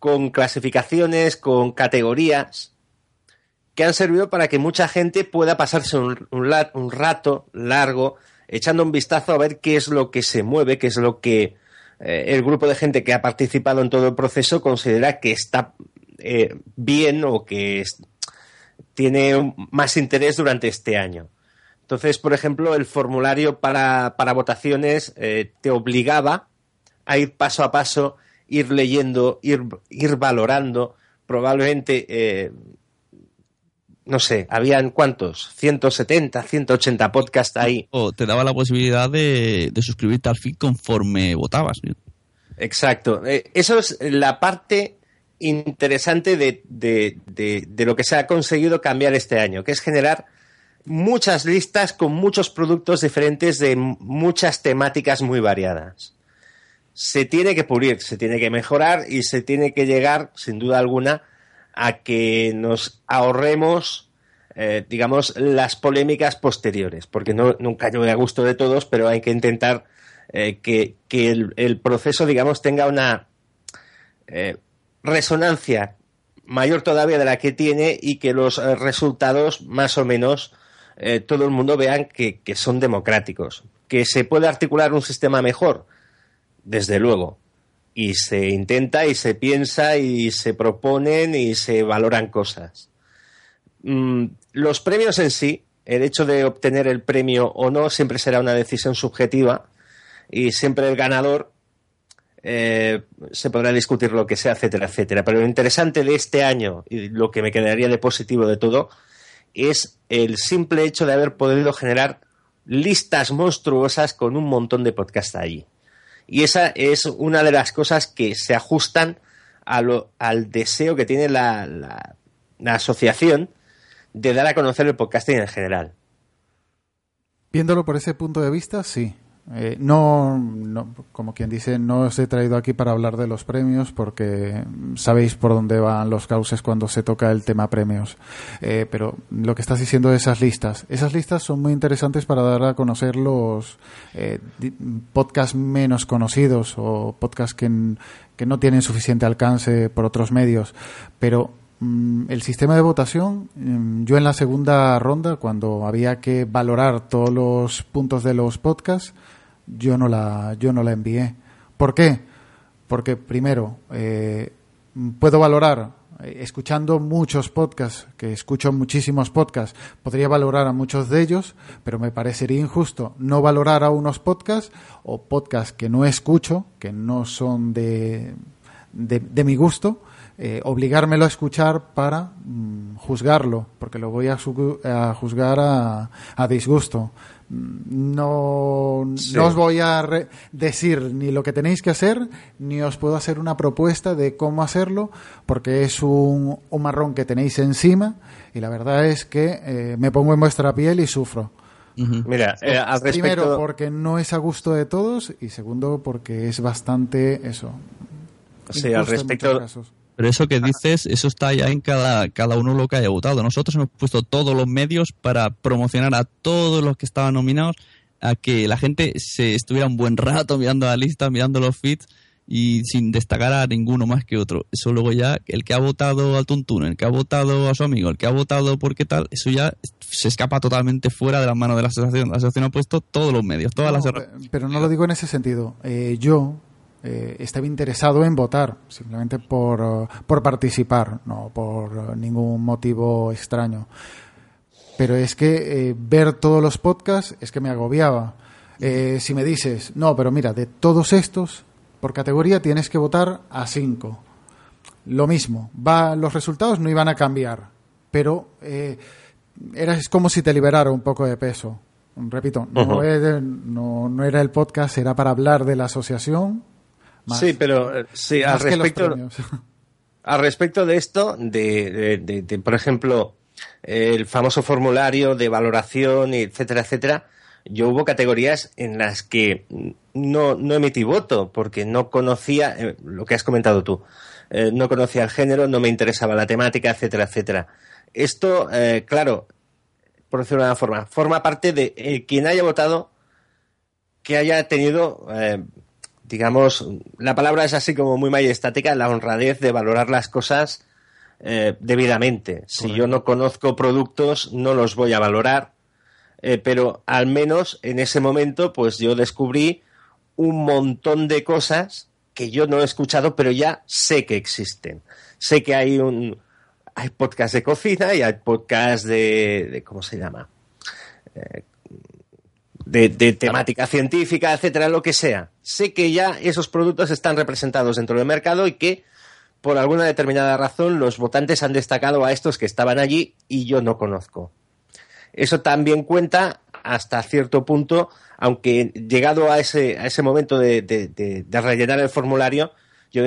con clasificaciones, con categorías, que han servido para que mucha gente pueda pasarse un, rato largo echando un vistazo a ver qué es lo que se mueve, qué es lo que eh, el grupo de gente que ha participado en todo el proceso considera que está bien o que tiene más interés durante este año. Entonces, por ejemplo, el formulario para, para votaciones eh, te obligaba a ir paso a paso, ir leyendo, ir, ir valorando. Probablemente, eh, no sé, habían cuántos, 170, 180 podcasts ahí. o te daba la posibilidad de, de suscribirte al feed conforme votabas. Exacto. Eh, eso es la parte interesante de, de- de- de lo que se ha conseguido cambiar este año, que es generar muchas listas con muchos productos diferentes de muchas temáticas muy variadas. Se tiene que pulir, se tiene que mejorar y se tiene que llegar, sin duda alguna, a que nos ahorremos, eh, digamos, las polémicas posteriores, porque no, nunca llueve a gusto de todos, pero hay que intentar eh, que, que el, proceso, digamos, tenga una eh, resonancia mayor todavía de la que tiene y que los resultados, más o menos, eh, todo el mundo vean que, que son democráticos. Que se puede articular un sistema mejor, desde luego. Y se intenta y se piensa y se proponen y se valoran cosas. Mm, los premios en sí, el hecho de obtener el premio o no, siempre será una decisión subjetiva y siempre el ganador eh, se podrá discutir lo que sea, etcétera, etcétera. Pero lo interesante de este año y lo que me quedaría de positivo de todo es el simple hecho de haber podido generar listas monstruosas con un montón de podcasts allí. Y esa es una de las cosas que se ajustan al deseo que tiene la, la- la asociación de dar a conocer el podcasting en general. Viéndolo por ese punto de vista, sí. Eh, no, no, como quien dice, no os he traído aquí para hablar de los premios porque sabéis por dónde van los cauces cuando se toca el tema premios. Eh, pero lo que estás diciendo de esas listas, esas listas son muy interesantes para dar a conocer los eh, podcasts menos conocidos o podcasts que, que no tienen suficiente alcance por otros medios. Pero El sistema de votación, mm, yo en la segunda ronda, cuando había que valorar todos los puntos de los podcasts, yo no la, yo no la envié. ¿Por qué? Porque primero, eh, puedo valorar, eh, escuchando muchos podcasts, que escucho muchísimos podcasts, podría valorar a muchos de ellos, pero me parecería injusto no valorar a unos podcasts o podcasts que no escucho, que no son de, de, de mi gusto, eh, obligármelo a escuchar para mm, juzgarlo, porque lo voy a, juzgar a, a disgusto. Mm, No, Sí. no os voy a re- decir ni lo que tenéis que hacer, ni os puedo hacer una propuesta de cómo hacerlo, porque es un, un marrón que tenéis encima y la verdad es que eh, me pongo en vuestra piel y sufro. Mira, eh, al respecto... Primero, porque no es a gusto de todos y segundo, porque es bastante eso. Sí, al respecto. Pero eso que dices, eso está ya en cada, cada uno lo que haya votado. Nosotros hemos puesto todos los medios para promocionar a todos los que estaban nominados, a que la gente se estuviera un buen rato mirando la lista, mirando los feeds y sin destacar a ninguno más que otro. Eso luego ya, el que ha votado al Tuntún, el que ha votado a su amigo, el que ha votado por qué tal, eso ya se escapa totalmente fuera de las manos de la asociación. La asociación ha puesto todos los medios, todas No, las... pe- pero no lo digo en ese sentido. Eh, yo eh, estaba interesado en votar, simplemente por, eh, por participar, no por eh, ningún motivo extraño. Pero es que eh, ver todos los podcasts es que me agobiaba. Eh, si me dices, no, pero mira, de todos estos, por categoría tienes que votar a cinco. Lo mismo, va, los resultados no iban a cambiar, pero era, es como si te liberara un poco de peso. Repito, no, no era el podcast, era para hablar de la asociación. Más- sí, pero eh, sí, al respecto, al respecto de esto, de, de- de- de, por ejemplo, el famoso formulario de valoración, etcétera, etcétera, yo hubo categorías en las que no, no emití voto porque no conocía eh, lo que has comentado tú. Eh, no conocía el género, no me interesaba la temática, etcétera, etcétera. Esto, eh, claro, por decirlo de una forma, forma parte de quien haya votado que haya tenido, digamos, la palabra es así como muy majestática, la honradez de valorar las cosas eh, debidamente. Si yo no conozco productos, no los voy a valorar, eh, pero al menos en ese momento, pues yo descubrí un montón de cosas que yo no he escuchado, pero ya sé que existen. Sé que hay un hay podcast de cocina y hay podcast de, de ¿cómo se llama? Eh, de, temática científica, etcétera, lo que sea. Sé que ya esos productos están representados dentro del mercado y que por alguna determinada razón los votantes han destacado a estos que estaban allí y yo no conozco. Eso también cuenta hasta cierto punto, aunque llegado a ese, a ese momento de, de- de- rellenar el formulario, yo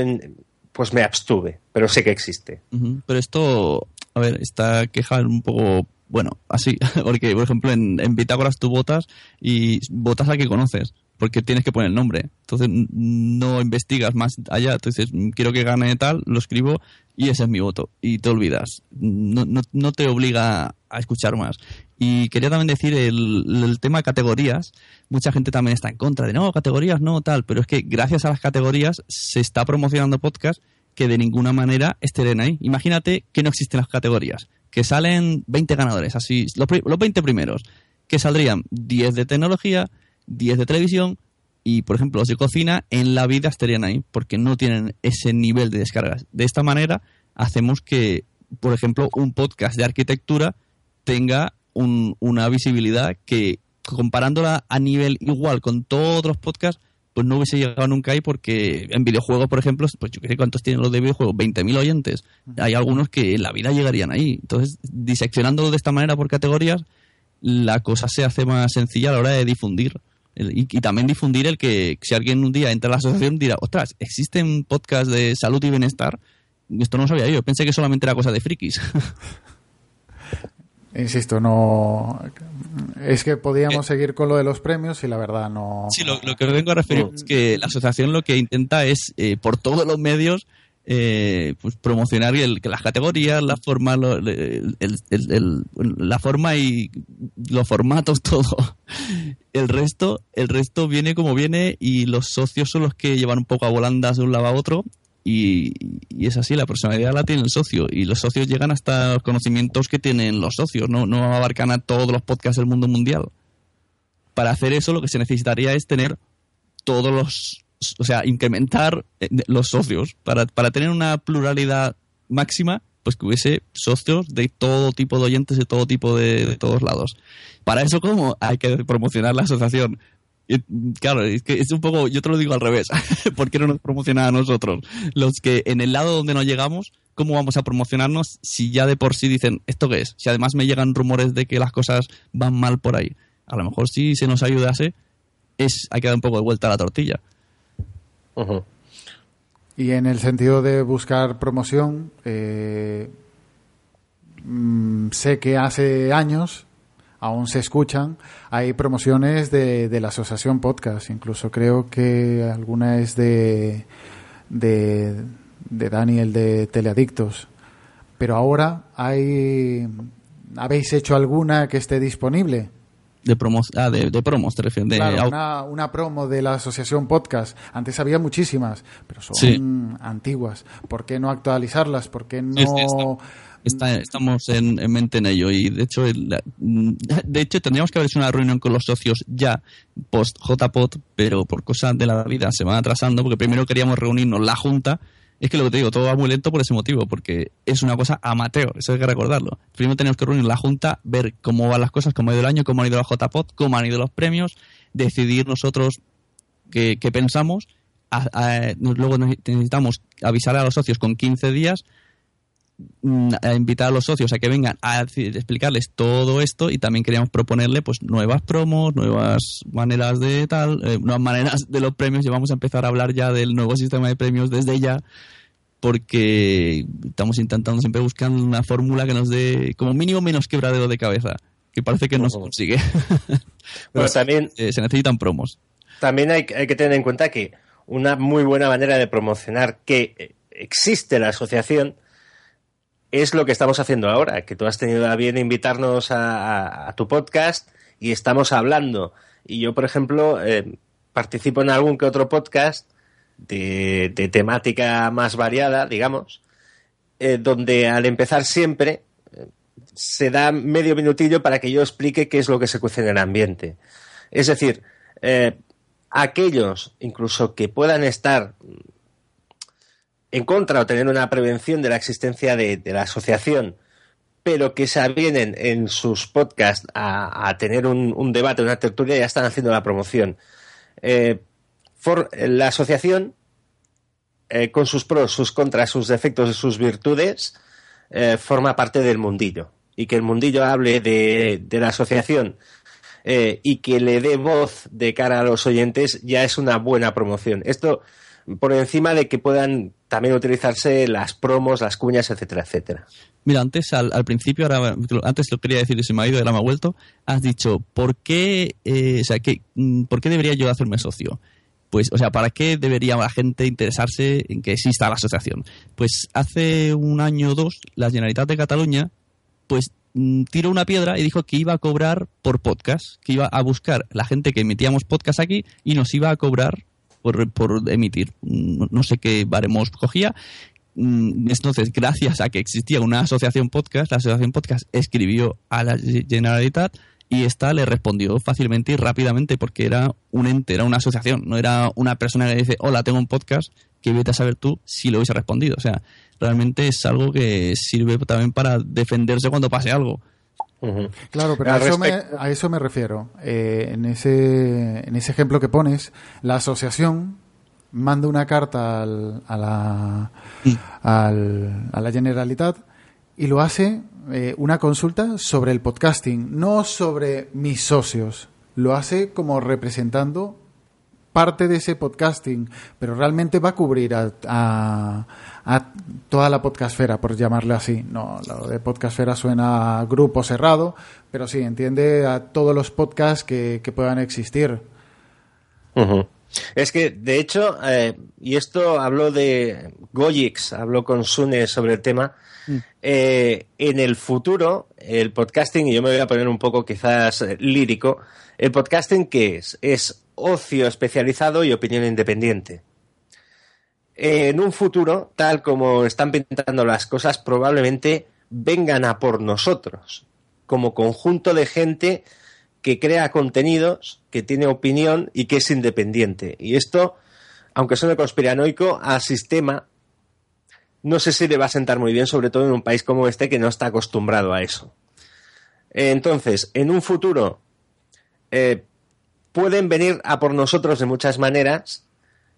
pues me abstuve, pero sé que existe. Pero esto, a ver, esta queja un poco, bueno, así, porque por ejemplo en, en Bitágoras tú votas y votas a que conoces, porque tienes que poner el nombre. Entonces no investigas más allá, tú "Mm, quiero que gane tal, lo escribo y ese es mi voto. Y te olvidas. No, no, no te obliga a escuchar más. Y quería también decir el, tema categorías. Mucha gente también está en contra de no, categorías no, tal. Pero es que gracias a las categorías se está promocionando podcast que de ninguna manera estén ahí. Imagínate que no existen las categorías, que salen 20 ganadores, así, los, los 20 primeros, que saldrían 10 de tecnología, 10 de televisión y, por ejemplo, los de cocina en la vida estarían ahí, porque no tienen ese nivel de descargas. De esta manera hacemos que, por ejemplo, un podcast de arquitectura tenga un- una visibilidad que, comparándola a nivel igual con todos los podcasts, pues no hubiese llegado nunca ahí porque en videojuegos, por ejemplo, pues yo qué sé cuántos tienen los de videojuegos, 20.000 oyentes. Hay algunos que en la vida llegarían ahí. Entonces, diseccionándolo de esta manera por categorías, la cosa se hace más sencilla a la hora de difundir. Y también difundir el que si alguien un día entra a la asociación dirá, ostras, existen podcasts de salud y bienestar. Esto no lo sabía yo, pensé que solamente era cosa de frikis. Insisto, no. Es que podíamos seguir con lo de los premios y la verdad no. Sí, lo, lo que vengo a referir es que la asociación lo que intenta es, eh, por todos los medios, eh, pues promocionar el, que las categorías, la forma, lo- el- el- la forma y los formatos, todo. El resto, el resto viene como viene y los socios son los que llevan un poco a volandas de un lado a otro y, y es así, la personalidad la tiene el socio y los socios llegan hasta los conocimientos que tienen los socios, no, no abarcan a todos los podcasts del mundo mundial para hacer eso lo que se necesitaría es tener todos los, o sea, incrementar eh, los socios para, para tener una pluralidad máxima, pues que hubiese socios de todo tipo de oyentes de todo tipo de, de todos lados. Para eso, ¿cómo? Hay que promocionar la asociación. Claro, es que es un poco, yo te lo digo al revés, ¿por qué no nos promocionan a nosotros? Los que en el lado donde no llegamos, ¿cómo vamos a promocionarnos si ya de por sí dicen, ¿esto qué es? Si además me llegan rumores de que las cosas van mal por ahí. A lo mejor si se nos ayudase, es, hay que dar un poco de vuelta a la tortilla. Ujú. Y en el sentido de buscar promoción, eh, mm, sé que hace años, aún se escuchan, hay promociones de, de la Asociación Podcast. Incluso creo que alguna es de, de, de Daniel de Teleadictos. Pero ahora hay ¿habéis hecho alguna que esté disponible? De promos, ah, de, de promos, te refieres. Claro, una, una promo de la asociación podcast. Antes había muchísimas, pero son Sí. antiguas. ¿Por qué no actualizarlas? ¿Por qué no...? Está- estamos en, en mente en ello. Y de hecho mm, de hecho tendríamos que haber hecho una reunión con los socios ya post JPOT pero por cosas de la vida se van atrasando porque primero queríamos reunirnos la junta. Es que lo que te digo todo va muy lento por ese motivo porque es una cosa amateur eso hay que recordarlo. Primero tenemos que reunir la junta ver cómo van las cosas cómo ha ido el año cómo han ido los JPOT cómo han ido los premios decidir nosotros qué, qué pensamos. A- luego necesitamos avisar a los socios con 15 días a invitar a los socios a que vengan a explicarles todo esto y también queríamos proponerle pues nuevas promos, nuevas maneras de tal, eh, nuevas maneras de los premios. Y vamos a empezar a hablar ya del nuevo sistema de premios desde ya porque estamos intentando siempre buscando una fórmula que nos dé como mínimo menos quebradero de cabeza que parece que no se consigue. Bueno, también, Eh, se necesitan promos. también hay, hay que tener en cuenta que una muy buena manera de promocionar que eh, existe la asociación es lo que estamos haciendo ahora, que tú has tenido a bien invitarnos a, a- tu podcast y estamos hablando. Y yo, por ejemplo, eh, participo en algún que otro podcast de, de temática más variada, digamos, eh, donde al empezar siempre eh, se da medio minutillo para que yo explique qué es lo que se cuece en el ambiente. Es decir, aquellos incluso que puedan estar en contra o tener una prevención de la existencia de, la asociación, pero que se avienen en sus podcasts a, a tener un, un debate, una tertulia, ya están haciendo la promoción. Eh, for- la asociación, eh, con sus pros, sus contras, sus defectos y sus virtudes, eh, forma parte del mundillo. Y que el mundillo hable de, de la asociación eh, y que le dé voz de cara a los oyentes ya es una buena promoción. Esto por encima de que puedan también utilizarse las promos, las cuñas, etcétera, etcétera. Mira, antes al, al principio, ahora antes lo quería decir y se me ha ido, ahora me ha vuelto. Has dicho, ¿por qué, eh, o sea, que, mm, ¿por qué debería yo hacerme socio? Pues, o sea, ¿para qué debería la gente interesarse en que exista la asociación? Pues hace un año o dos, la Generalitat de Cataluña, pues mm, tiró una piedra y dijo que iba a cobrar por podcast, que iba a buscar la gente que emitíamos podcast aquí y nos iba a cobrar por, por emitir. Mm, No sé qué baremos cogía. Mm, Entonces, gracias a que existía una asociación podcast, la asociación podcast escribió a la Generalitat y esta le respondió fácilmente y rápidamente porque era un ente, era una asociación, no era una persona que dice, hola, tengo un podcast, que vete a saber tú si lo hubiese respondido. O sea, realmente es algo que sirve también para defenderse cuando pase algo. Claro, pero a eso, me, a eso me refiero. Eh, en, ese, en ese ejemplo que pones, la asociación manda una carta al- a, la, al- a la Generalitat y lo hace eh, una consulta sobre el podcasting, no sobre mis socios. Lo hace como representando parte de ese podcasting, pero realmente va a cubrir a, a- toda la podcastfera, por llamarle así. No, lo de podcastfera suena a grupo cerrado, pero sí, entiende a todos los podcasts que, que puedan existir. Es que, de hecho, eh, y esto habló de Goyix, habló con Sune sobre el tema, eh, en el futuro, el podcasting, y yo me voy a poner un poco quizás eh, lírico, el podcasting ¿qué es? Es ocio especializado y opinión independiente. En un futuro, tal como están pintando las cosas, probablemente vengan a por nosotros, como conjunto de gente que crea contenidos, que tiene opinión y que es independiente. Y esto, aunque suene conspiranoico, al sistema no sé si le va a sentar muy bien, sobre todo en un país como este que no está acostumbrado a eso. Entonces, en un futuro eh, pueden venir a por nosotros de muchas maneras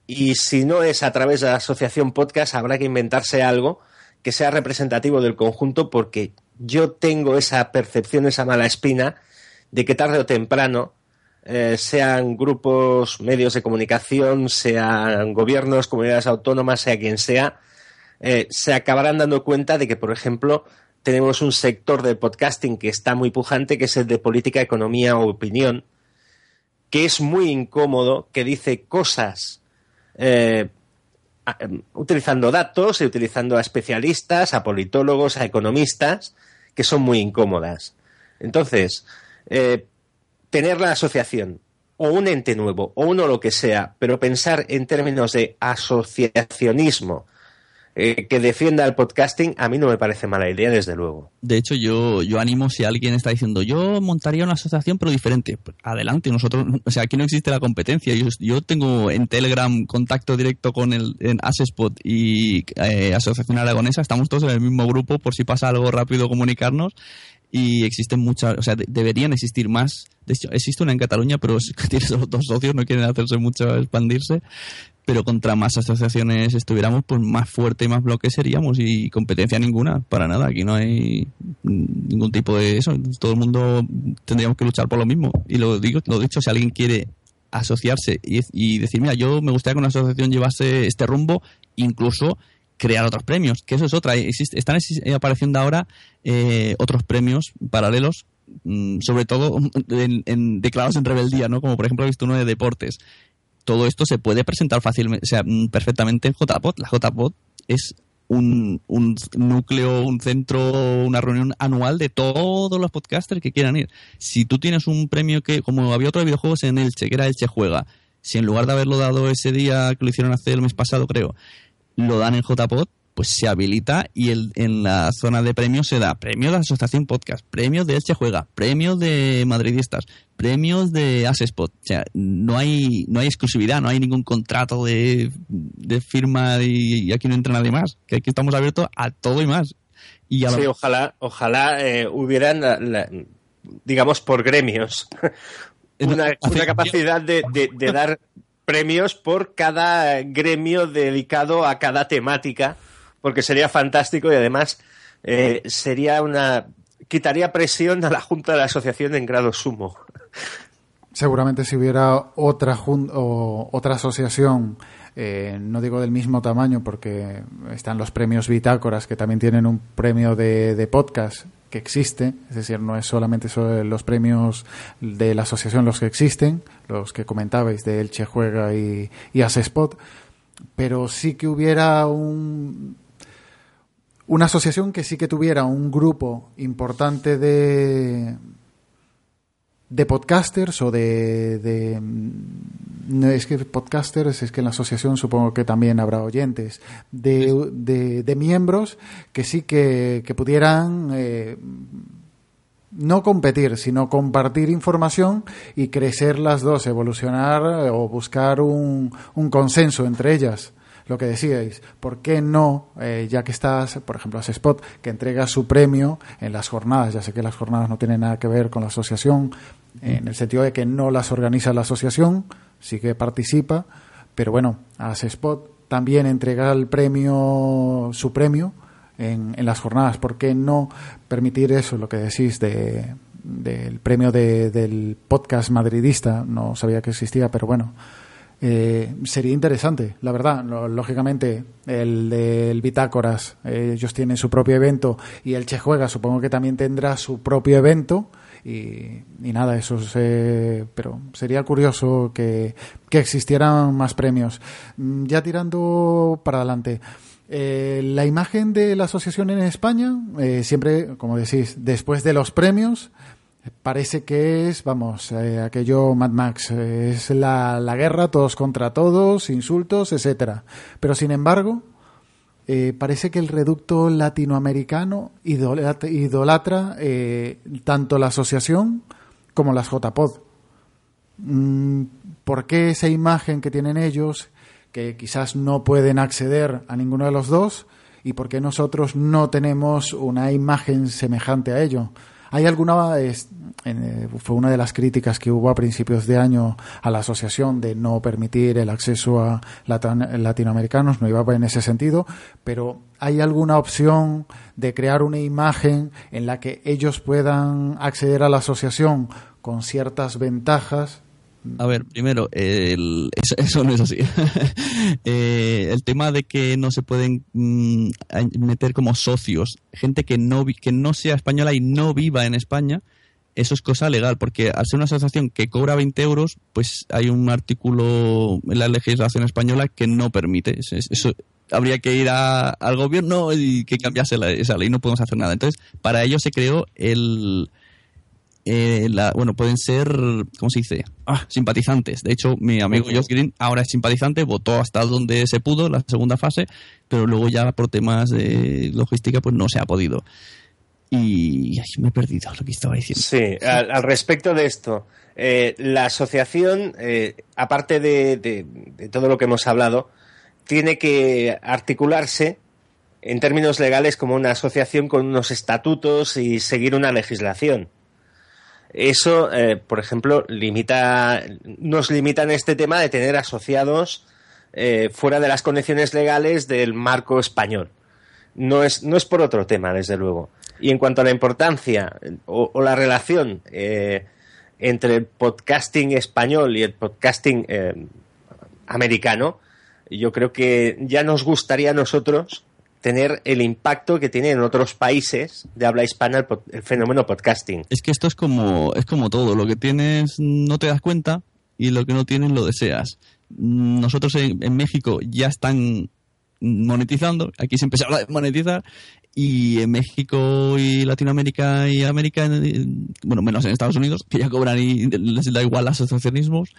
y si no es a través de la asociación podcast habrá que inventarse algo que sea representativo del conjunto porque yo tengo esa percepción, esa mala espina de que tarde o temprano eh, sean grupos, medios de comunicación, sean gobiernos, comunidades autónomas, sea quien sea, eh, se acabarán dando cuenta de que, por ejemplo, tenemos un sector de podcasting que está muy pujante, que es el de política, economía o opinión, que es muy incómodo, que dice cosas eh, em, utilizando datos y utilizando a especialistas, a politólogos, a economistas, que son muy incómodas. Entonces, eh, tener la asociación o un ente nuevo o uno lo que sea, pero pensar en términos de asociacionismo eh, que defienda el podcasting, a mí no me parece mala idea, desde luego. De hecho, yo, yo animo si alguien está diciendo, yo montaría una asociación pero diferente. Pues, adelante, nosotros, o sea, aquí no existe la competencia. Yo, yo tengo en Telegram contacto directo con el en Asespot y eh, Asociación Aragonesa, estamos todos en el mismo grupo por si pasa algo rápido comunicarnos y existen muchas, o sea, deberían existir más. De hecho, existe una en Cataluña, pero tiene solo dos socios, no quieren hacerse mucho expandirse. Pero contra más asociaciones estuviéramos, pues más fuerte y más bloque seríamos y competencia ninguna, para nada. Aquí no hay ningún tipo de eso. Todo el mundo tendríamos que luchar por lo mismo. Y lo digo, lo dicho, si alguien quiere asociarse y, y decir, mira, yo me gustaría que una asociación llevase este rumbo, incluso crear otros premios, que eso es otra. están apareciendo ahora eh, otros premios paralelos, mm, sobre todo en, declarados en rebeldía, ¿no? Como por ejemplo he visto uno de deportes. Todo esto se puede presentar fácilmente, o sea, mm, perfectamente en JPOT. La JPOT es un, un, núcleo, un centro, una reunión anual de todos los podcasters que quieran ir. Si tú tienes un premio que, como había otros videojuegos en Elche, que era Elche Juega, si en lugar de haberlo dado ese día que lo hicieron hace el mes pasado, creo, lo dan en JPod, pues se habilita y el, en la zona de premios se da premios de Asociación Podcast, premios de Elche Juega, premios de Madridistas, premios de Asespot. O sea, no hay, no hay exclusividad, no hay ningún contrato de, firma y, aquí no entra nadie más. Que aquí estamos abiertos a todo y más. Y sí, ojalá, ojalá eh, hubieran, digamos, por gremios, una, capacidad de, de dar premios por cada gremio dedicado a cada temática, porque sería fantástico y además eh, sería una quitaría presión a la Junta de la Asociación en grado sumo. Seguramente si hubiera otra o otra asociación, eh, no digo del mismo tamaño, porque están los premios Bitácoras, que también tienen un premio de, de podcast que existe, es decir, no es solamente los premios de la asociación los que existen, los que comentabais de Elche Juega y, y Asespot, pero sí que hubiera un, una asociación que sí que tuviera un grupo importante de, de podcasters o de, no es que podcasters es que en la asociación supongo que también habrá oyentes de, de, miembros que sí que, que pudieran eh, no competir sino compartir información y crecer las dos evolucionar o buscar un, un consenso entre ellas lo que decíais, ¿por qué no, eh, ya que estás, por ejemplo, a Spot, que entrega su premio en las jornadas? Ya sé que las jornadas no tienen nada que ver con la asociación, en el sentido de que no las organiza la asociación, sí que participa, pero bueno, a Spot también entrega el premio, su premio, en, en, las jornadas. ¿Por qué no permitir eso, lo que decís de, del premio de, del podcast madridista? No sabía que existía, pero bueno, eh, sería interesante, la verdad. Lógicamente, el del Bitácoras, eh, ellos tienen su propio evento y el Che Juega supongo que también tendrá su propio evento. Y, nada, eso es, eh, pero sería curioso que, que, existieran más premios. Mm, ya tirando para adelante. la imagen de la asociación en España, siempre, como decís, después de los premios, Parece que es, vamos, eh, aquello Mad Max, es la, la, guerra, todos contra todos, insultos, etcétera. Pero sin embargo, eh, parece que el reducto latinoamericano idolatra, eh, tanto la asociación como las JPod. Mm, ¿Por qué esa imagen que tienen ellos, que quizás no pueden acceder a ninguno de los dos, y por qué nosotros no tenemos una imagen semejante a ello? ¿Hay alguna, eh, fue una de las críticas que hubo a principios de año a la asociación de no permitir el acceso a latinoamericanos, no iba en ese sentido, pero ¿hay alguna opción de crear una imagen en la que ellos puedan acceder a la asociación con ciertas ventajas a ver, primero, eso, no es así. Eh, el tema de que no se pueden mm, meter como socios gente que no, que no sea española y no viva en España, eso es cosa legal, porque al ser una asociación que cobra 20 euros, pues hay un artículo en la legislación española que no permite. Eso, habría que ir al gobierno y que cambiase esa ley, no podemos hacer nada. Entonces, para ello se creó el... eh, la- bueno, pueden ser, ¿cómo se dice? Ah, simpatizantes. De hecho, mi amigo Josh Green ahora es simpatizante, votó hasta donde se pudo, la segunda fase, pero luego ya por temas de logística, pues no se ha podido. Y ay, me he perdido lo que estaba diciendo. Sí, al, al respecto de esto, eh, la asociación, eh, aparte de, de- de todo lo que hemos hablado, tiene que articularse en términos legales como una asociación con unos estatutos y seguir una legislación. Eso, eh, por ejemplo, limita, nos limita en este tema de tener asociados eh, fuera de las condiciones legales del marco español. No es, no es por otro tema, desde luego. Y en cuanto a la importancia o, o la relación eh, entre el podcasting español y el podcasting eh, americano, yo creo que ya nos gustaría a nosotros tener el impacto que tiene en otros países de habla hispana el, fenómeno podcasting. Es que esto es como, es como todo. Lo que tienes no te das cuenta y lo que no tienes lo deseas. Nosotros en, en México ya están monetizando. Aquí siempre se habla de monetizar. Y en México y Latinoamérica y América, bueno, menos en Estados Unidos, que ya cobran y les da igual asociacionismos,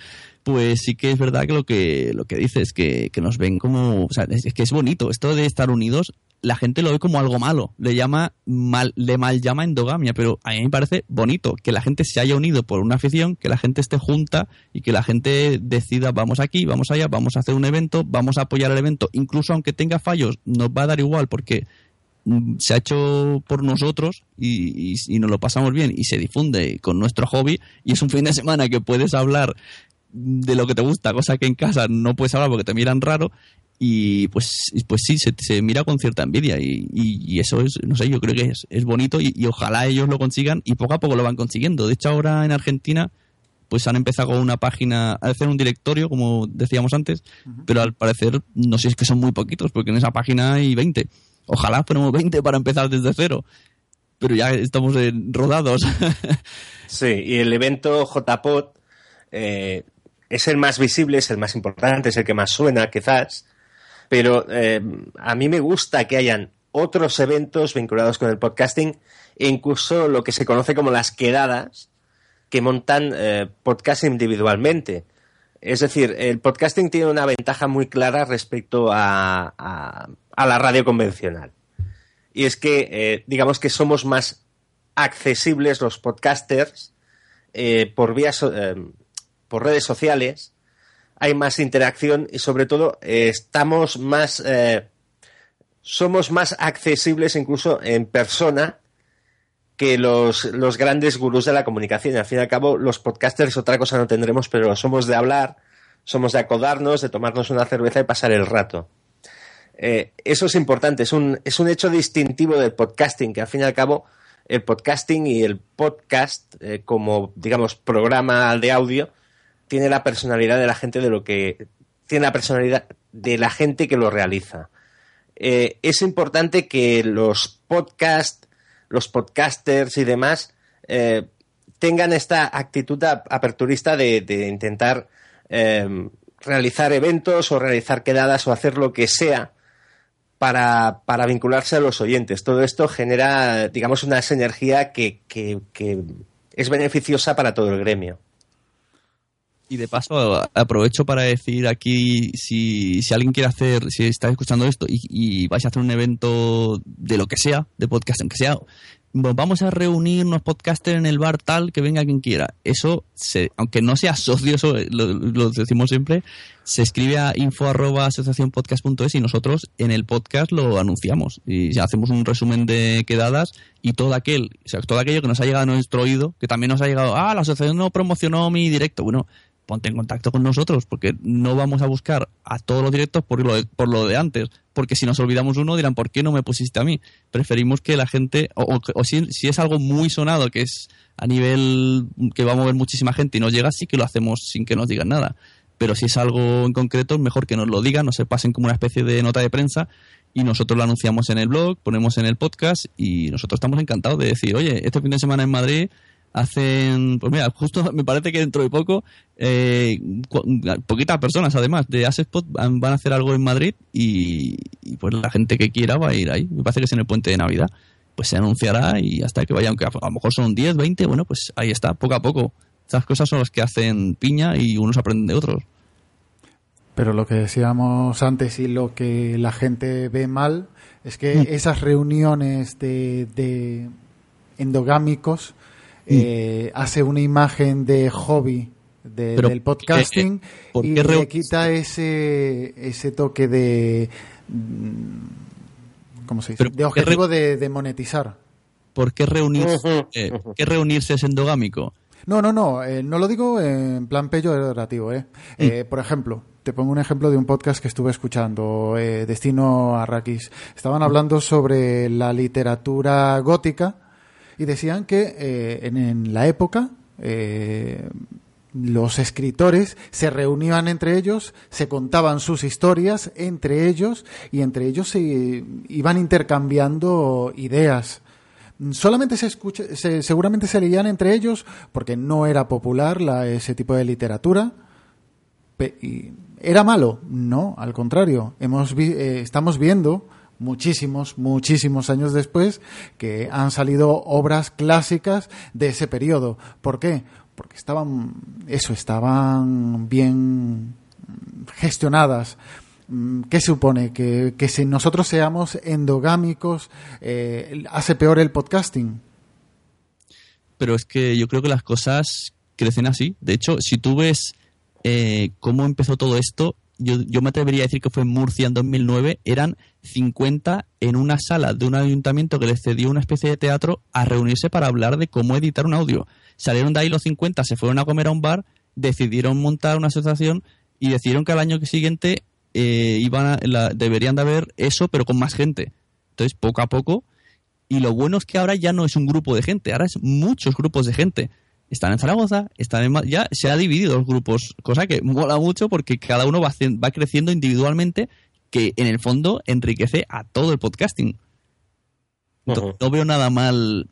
pues sí que es verdad que lo que, lo que dice es que, que nos ven como, o sea, es, es que es bonito. Esto de estar unidos, la gente lo ve como algo malo. Le llama mal, le mal llama endogamia, pero a mí me parece bonito que la gente se haya unido por una afición, que la gente esté junta y que la gente decida vamos aquí, vamos allá, vamos a hacer un evento, vamos a apoyar el evento, incluso aunque tenga fallos, nos va a dar igual porque se ha hecho por nosotros y, y- y nos lo pasamos bien y se difunde con nuestro hobby y es un fin de semana que puedes hablar de lo que te gusta, cosa que en casa no puedes hablar porque te miran raro y pues, pues sí, se, se mira con cierta envidia y, y- eso es, no sé, yo creo que es, es bonito y, y ojalá ellos lo consigan y poco a poco lo van consiguiendo. De hecho ahora en Argentina pues han empezado con una página, a hacer un directorio, como decíamos antes, pero al parecer no sé es que son muy poquitos, porque en esa página hay 20. Ojalá fuéramos 20 para empezar desde cero, pero ya estamos en- rodados. Sí, y el evento JPod eh, es el más visible, es el más importante, es el que más suena, quizás. Pero eh, a mí me gusta que hayan otros eventos vinculados con el podcasting incluso lo que se conoce como las quedadas que montan eh, podcast individualmente. Es decir, el podcasting tiene una ventaja muy clara respecto a- a la radio convencional. Y es que, eh, digamos que somos más accesibles los podcasters eh, por vías eh, por redes sociales hay más interacción y sobre todo estamos más somos más accesibles incluso en persona que los, los grandes gurús de la comunicación. Al fin y al cabo, los podcasters otra cosa no tendremos, pero somos de hablar, somos de acodarnos, de tomarnos una cerveza y pasar el rato. Eh, eso es importante, es un, es un hecho distintivo del podcasting, que al fin y al cabo el podcasting y el podcast eh, como, digamos, programa de audio tiene la personalidad de la gente de lo que tiene la personalidad de la gente que lo realiza. Eh, es importante que los podcasts, los podcasters y demás tengan esta actitud aperturista de, de intentar realizar eventos o realizar quedadas o hacer lo que sea para, para vincularse a los oyentes. Todo esto genera, digamos, una sinergia que, que- que es beneficiosa para todo el gremio. Y de paso aprovecho para decir aquí si, si alguien quiere hacer, si está escuchando esto y, y vais a hacer un evento de lo que sea, de podcasting que sea, vamos a reunirnos podcasters en el bar tal que venga quien quiera. Eso, se, aunque no sea socio, eso lo, lo decimos siempre, se escribe a info arroba asociacionpodcast.es y nosotros en el podcast lo anunciamos y hacemos un resumen de quedadas y todo aquel, o sea, todo aquello que nos ha llegado a nuestro oído, que también nos ha llegado, ah, la asociación no promocionó mi directo. Bueno, ponte en contacto con nosotros, porque no vamos a buscar a todos los directos por lo de, por lo de antes, porque si nos olvidamos uno dirán, ¿por qué no me pusiste a mí? Preferimos que la gente, o, o- si, si es algo muy sonado, que es a nivel que va a mover muchísima gente y nos llega, sí que lo hacemos sin que nos digan nada. Pero si es algo en concreto, mejor que nos lo digan, no se pasen como una especie de nota de prensa y nosotros lo anunciamos en el blog, ponemos en el podcast y nosotros estamos encantados de decir, oye, este fin de semana en Madrid hacen, pues mira, justo me parece que dentro de poco, eh, poquitas personas además de Asespot van van a hacer algo en Madrid y, y, pues la gente que quiera va a ir ahí. Me parece que es en el puente de Navidad. Pues se anunciará y hasta que vaya, aunque a a lo mejor son 10, 20, bueno, pues ahí está, poco a poco. Esas cosas son las que hacen piña y unos aprenden de otros. Pero lo que decíamos antes y lo que la gente ve mal es que Mm. esas reuniones de, de endogámicos eh, hace una imagen de hobby de- Pero, del podcasting eh, ¿por y qué le quita ese, ese toque de... mm, ¿Cómo se dice? Pero De ¿por qué re- objetivo de, de monetizar. ¿Por qué reunirse, eh. ¿qué reunirse es endogámico? No, no, no, eh, no lo digo en plan peyorativo, ¿eh? Eh, Por ejemplo, te pongo un ejemplo de un podcast que estuve escuchando, eh, Destino Arrakis. Estaban hablando sobre la literatura gótica y decían que eh, en, en la época eh, los escritores se reunían entre ellos, se contaban sus historias entre ellos y entre ellos se iban intercambiando ideas. Solamente se escucha, se- seguramente se leían entre ellos porque no era popular la- ese tipo de literatura. Pe- y- ¿Era malo? No, al contrario. Hemos eh, estamos viendo muchísimos, muchísimos años después que han salido obras clásicas de ese periodo. ¿Por qué? Porque estaban, eso, estaban bien gestionadas. Mm, ¿Qué supone? Que, que si nosotros seamos endogámicos, eh, hace peor el podcasting. pero es que yo creo que las cosas crecen así. De hecho, si tú ves eh, cómo empezó todo esto, yo, yo me atrevería a decir que fue en Murcia en 2009, eran 50 en una sala de un ayuntamiento que les cedió una especie de teatro a reunirse para hablar de cómo editar un audio. Salieron de ahí los 50, se fueron a comer a un bar, decidieron montar una asociación y decidieron que al año siguiente eh, iban a- la- deberían de haber eso, pero con más gente. Entonces, poco a poco, y lo bueno es que ahora ya no es un grupo de gente, ahora es muchos grupos de gente. Están en Zaragoza, están en ya se ha dividido los grupos, cosa que mola mucho porque cada uno va, va creciendo individualmente, que en el fondo enriquece a todo el podcasting. No veo nada mal.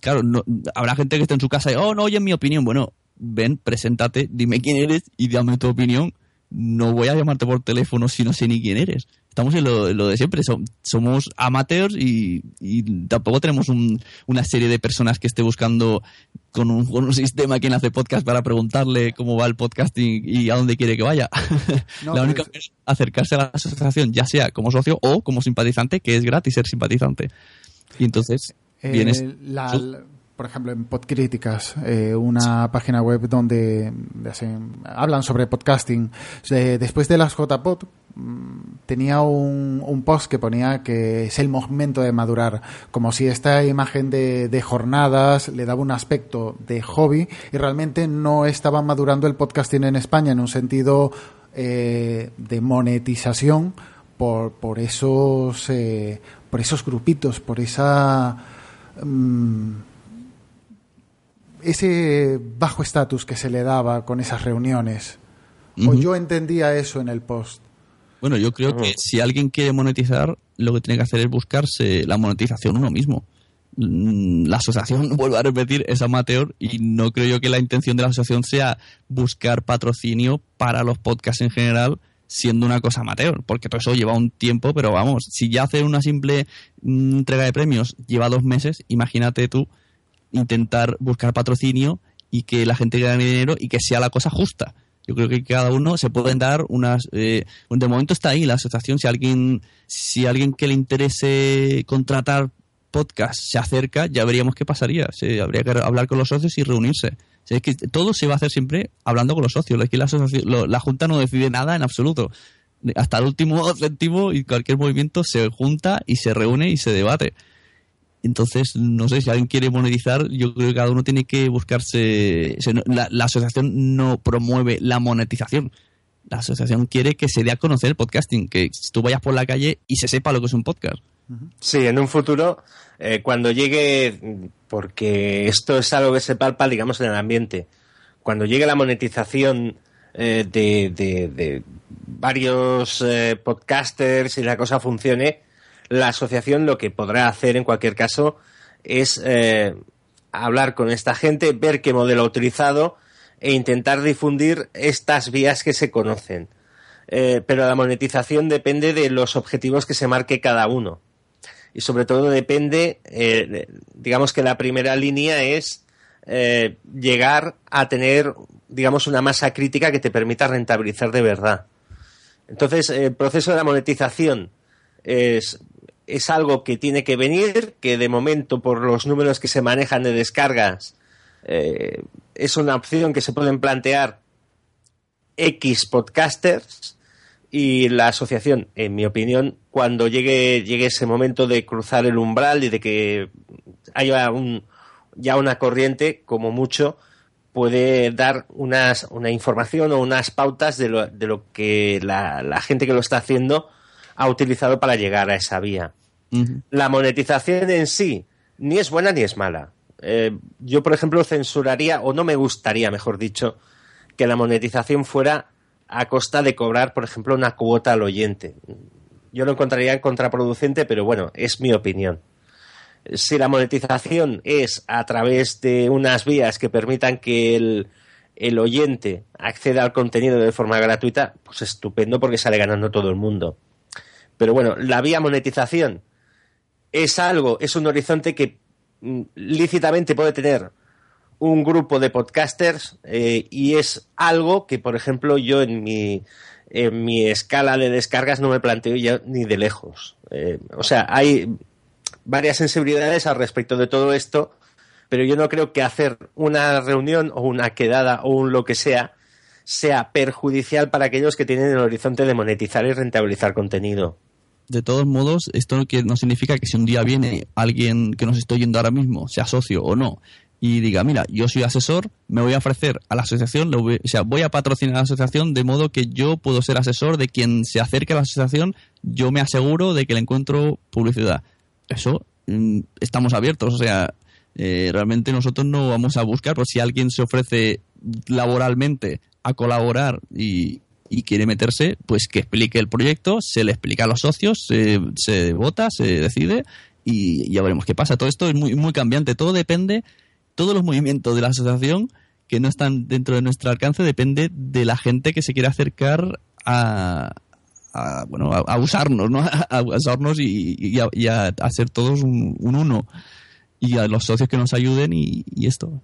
Claro, no- habrá gente que esté en su casa y, oh, no oye mi opinión. Bueno, ven, preséntate, dime quién eres y dame tu opinión. No voy a llamarte por teléfono si no sé ni quién eres. Estamos en lo, en lo de siempre. som- somos amateurs y, y tampoco tenemos un- una serie de personas que esté buscando con un, con un sistema quien hace podcast para preguntarle cómo va el podcasting y a dónde quiere que vaya. No, La única pero es acercarse a la asociación, ya sea como socio o como simpatizante, que es gratis ser simpatizante. Y entonces Eh, vienes. la- por ejemplo, en Podcríticas, eh, una página web donde hacen- hablan sobre podcasting. Eh, después de las JPod, tenía un, un post que ponía que es el momento de madurar, como si esta imagen de, de jornadas le daba un aspecto de hobby y realmente no estaba madurando el podcasting en España en un sentido eh, de monetización por, por esos eh, por esos grupitos, por esa mm, ese bajo estatus que se le daba con esas reuniones. O yo entendía eso en el post. Bueno, yo creo que si alguien quiere monetizar, lo que tiene que hacer es buscarse la monetización uno mismo. Mm, La asociación, vuelvo a repetir, es amateur y no creo yo que la intención de la asociación sea buscar patrocinio para los podcasts en general, siendo una cosa amateur, porque todo eso lleva un tiempo, pero vamos, si ya hacer una simple mm, entrega de premios lleva dos meses, imagínate tú intentar buscar patrocinio y que la gente gane dinero y que sea la cosa justa. Yo creo que cada uno se pueden dar unas. Eh, de momento está ahí la asociación. Si alguien, si alguien que le interese contratar podcast se acerca, ya veríamos qué pasaría. Se, habría que hablar con los socios y reunirse. Es que todo se va a hacer siempre hablando con los socios. La, lo- la Junta no decide nada en absoluto. Hasta el último céntimo y cualquier movimiento se junta y se reúne y se debate. Entonces, no sé, si alguien quiere monetizar, yo creo que cada uno tiene que buscarse... la asociación no promueve la monetización. La asociación quiere que se dé a conocer el podcasting, que tú vayas por la calle y se sepa lo que es un podcast. Sí, en un futuro, eh, cuando llegue, porque esto es algo que se palpa, digamos, en el ambiente, cuando llegue la monetización eh, de, de- de varios eh, podcasters y la cosa funcione, la asociación lo que podrá hacer en cualquier caso es eh, hablar con esta gente, ver qué modelo ha utilizado e intentar difundir estas vías que se conocen. Eh, pero la monetización depende de los objetivos que se marque cada uno. Y sobre todo depende, eh, digamos que la primera línea es llegar a tener, digamos, una masa crítica que te permita rentabilizar de verdad. Entonces, el proceso de la monetización es, es algo que tiene que venir, que de momento, por los números que se manejan de descargas, es una opción que se pueden plantear X podcasters y la asociación, en mi opinión, cuando llegue, llegue ese momento de cruzar el umbral y de que haya un, ya una corriente, como mucho, puede dar unas, una información o unas pautas de lo, de lo que la, gente que lo está haciendo ha utilizado para llegar a esa vía. La monetización en sí ni es buena ni es mala. Eh, yo, por ejemplo, censuraría, o no me gustaría, mejor dicho, que la monetización fuera a costa de cobrar, por ejemplo, una cuota al oyente. Yo lo encontraría contraproducente, pero bueno, es mi opinión. Si la monetización es a través de unas vías que permitan que el, el oyente acceda al contenido de forma gratuita, pues estupendo porque sale ganando todo el mundo. Pero bueno, la vía monetización es algo, es un horizonte que mm, lícitamente puede tener un grupo de podcasters eh, y es algo que, por ejemplo, yo en mi, en mi escala de descargas no me planteo ya ni de lejos. Eh, o sea, hay varias sensibilidades al respecto de todo esto, pero yo no creo que hacer una reunión o una quedada o un lo que sea sea perjudicial para aquellos que tienen el horizonte de monetizar y rentabilizar contenido. De todos modos, esto no significa que si un día viene alguien que nos estoy yendo ahora mismo, sea socio o no, y diga, mira, yo soy asesor, me voy a ofrecer a la asociación, voy, o sea, voy a patrocinar a la asociación de modo que yo puedo ser asesor de quien se acerque a la asociación, yo me aseguro de que le encuentro publicidad. Eso mm, estamos abiertos, o sea, eh, realmente nosotros no vamos a buscar, por si alguien se ofrece laboralmente a colaborar y, quiere meterse, pues que explique el proyecto, se le explica a los socios, se, vota, se decide y ya veremos qué pasa. Todo esto es muy, muy cambiante, todo depende todos los movimientos de la asociación que no están dentro de nuestro alcance depende de la gente que se quiere acercar a, bueno a, usarnos ¿no? a, usarnos y, a, hacer todos un, uno y a los socios que nos ayuden y, esto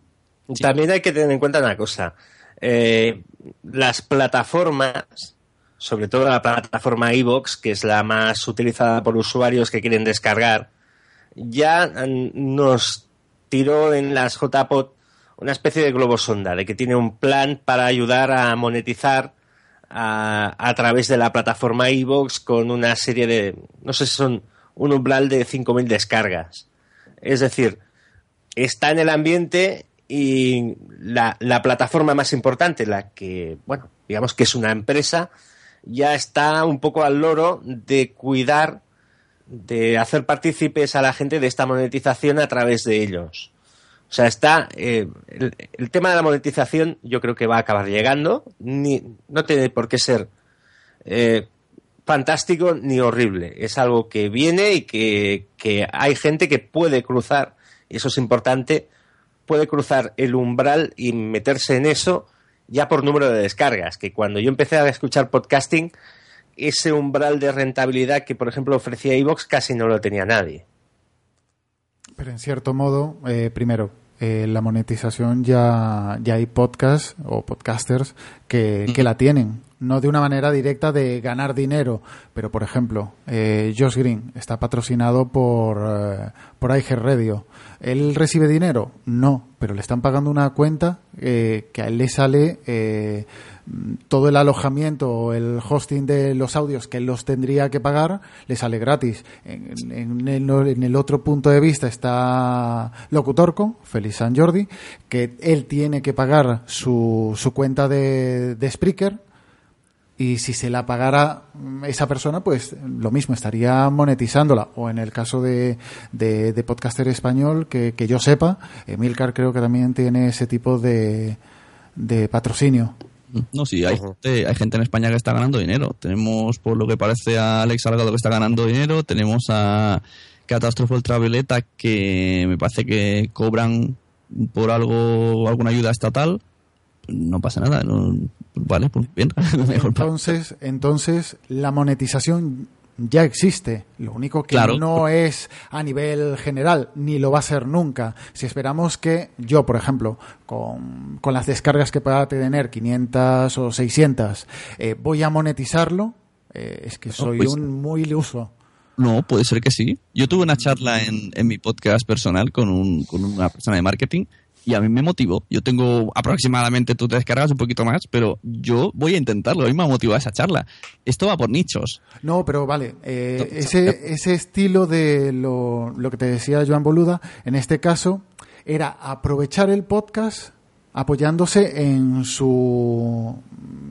también hay que tener en cuenta una cosa eh, las plataformas sobre todo la plataforma iVoox que es la más utilizada por usuarios que quieren descargar ya nos tiró en las JPOT una especie de globo sonda, de que tiene un plan para ayudar a monetizar a, través de la plataforma iVoox con una serie de, no sé si son un umbral de 5.000 descargas. Es decir, está en el ambiente y la, la, plataforma más importante, la que, bueno, digamos que es una empresa, ya está un poco al loro de cuidar de hacer partícipes a la gente de esta monetización a través de ellos. O sea, está eh, el, tema de la monetización yo creo que va a acabar llegando. Ni, no tiene por qué ser eh, fantástico ni horrible. Es algo que viene y que, que hay gente que puede cruzar, y eso es importante, puede cruzar el umbral y meterse en eso ya por número de descargas. Que cuando yo empecé a escuchar podcasting, ese umbral de rentabilidad que, por ejemplo, ofrecía iVox casi no lo tenía nadie. Pero en cierto modo, eh, primero, eh, la monetización ya, ya hay podcasts o podcasters que, que la tienen no de una manera directa de ganar dinero, pero por ejemplo, eh, Josh Green está patrocinado por, eh, por Radio. ¿Él recibe dinero? No, pero le están pagando una cuenta eh, que a él le sale eh, todo el alojamiento o el hosting de los audios que él los tendría que pagar, le sale gratis. En, el, otro punto de vista está Locutorco, Feliz San Jordi, que él tiene que pagar su, su cuenta de, de Spreaker y si se la pagara esa persona, pues lo mismo, estaría monetizándola. O en el caso de, de, podcaster español, que, que, yo sepa, Emilcar creo que también tiene ese tipo de, de patrocinio. No, sí, hay, gente, hay gente en España que está ganando dinero. Tenemos, por lo que parece, a Alex Salgado que está ganando dinero. Tenemos a Catástrofe Ultravioleta que me parece que cobran por algo, alguna ayuda estatal, no pasa nada. No, vale, pues bien. Entonces, entonces la monetización ya existe. Lo único que Claro. no es a nivel general, ni lo va a ser nunca. Si esperamos que yo, por ejemplo, con, con las descargas que pueda tener, 500 o 600, eh, voy a monetizarlo, eh, es que soy pues- un muy iluso. No, puede ser que sí. Yo tuve una charla en, en mi podcast personal con, un, con una persona de marketing y a mí me motivó. Yo tengo aproximadamente, tú te descargas un poquito más, pero yo voy a intentarlo. A mí me ha motivado esa charla. Esto va por nichos. No, pero vale, eh, ese, ese estilo de lo, lo que te decía Joan Boluda, en este caso, era aprovechar el podcast apoyándose en su,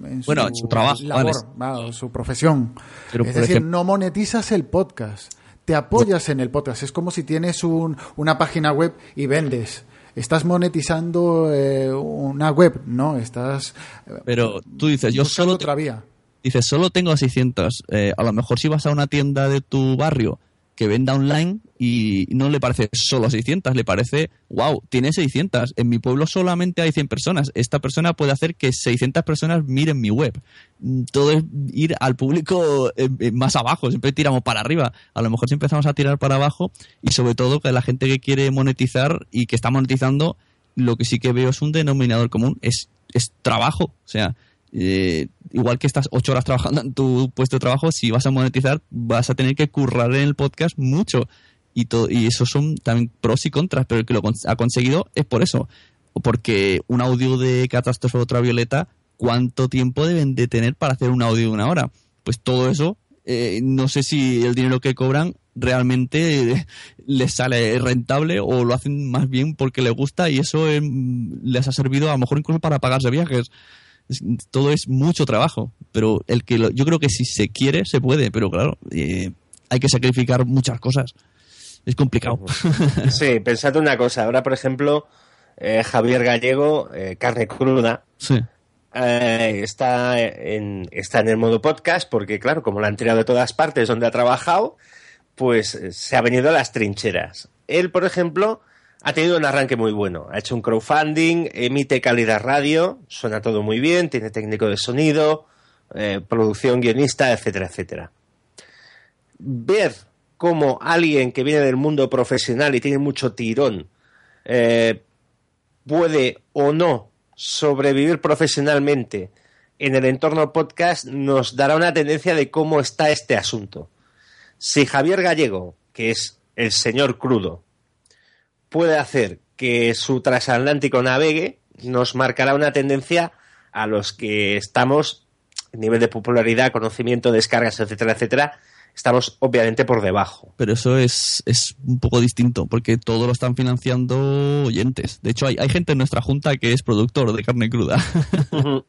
en Bueno, en su trabajo, labor, vale. va, su profesión. Pero, es decir, ejemplo- no monetizas el podcast, te apoyas en el podcast. Es como si tienes un, una página web y vendes. Estás monetizando eh, una web, ¿no? Estás eh, Pero tú dices, yo solo, otra vía. dices, solo tengo 600. Eh, a lo mejor si vas a una tienda de tu barrio que venda online y no le parece solo 600, le parece, wow, tiene 600. En mi pueblo solamente hay 100 personas. Esta persona puede hacer que 600 personas miren mi web. Mm, Todo es ir al público eh, eh, más abajo, siempre tiramos para arriba. A lo mejor si empezamos a tirar para abajo y sobre todo que la gente que quiere monetizar y que está monetizando, lo que sí que veo es un denominador común, es, es trabajo. O sea, eh, igual que estás ocho horas trabajando en tu puesto de trabajo, si vas a monetizar, vas a tener que currar en el podcast mucho. Y, to- y eso son también pros y contras, pero el que lo ha conseguido es por eso. Porque un audio de catástrofe ultravioleta, ¿cuánto tiempo deben de tener para hacer un audio de una hora? Pues todo eso, eh, no sé si el dinero que cobran realmente les sale rentable o lo hacen más bien porque les gusta y eso eh, les ha servido a lo mejor incluso para pagarse viajes es- todo es mucho trabajo, pero el que lo- yo creo que si se quiere se puede, pero claro, eh, hay que sacrificar muchas cosas. Es complicado. Sí, pensad una cosa. Ahora, por ejemplo, eh, Javier Gallego, eh, Carne Cruda, sí. está, en, está en el modo podcast porque, claro, como lo han tirado de todas partes donde ha trabajado, pues se ha venido a las trincheras. Él, por ejemplo, ha tenido un arranque muy bueno. Ha hecho un crowdfunding, emite calidad radio, suena todo muy bien, tiene técnico de sonido, eh, producción guionista, etcétera, etcétera. Ver cómo alguien que viene del mundo profesional y tiene mucho tirón eh, puede o no sobrevivir profesionalmente en el entorno podcast nos dará una tendencia de cómo está este asunto. Si Javier Gallego, que es el señor crudo, puede hacer que su transatlántico navegue, nos marcará una tendencia a los que estamos, nivel de popularidad, conocimiento, descargas, etcétera, etcétera, estamos obviamente por debajo. Pero eso es, es un poco distinto, porque todo lo están financiando oyentes. De hecho, hay, hay gente en nuestra junta que es productor de carne cruda.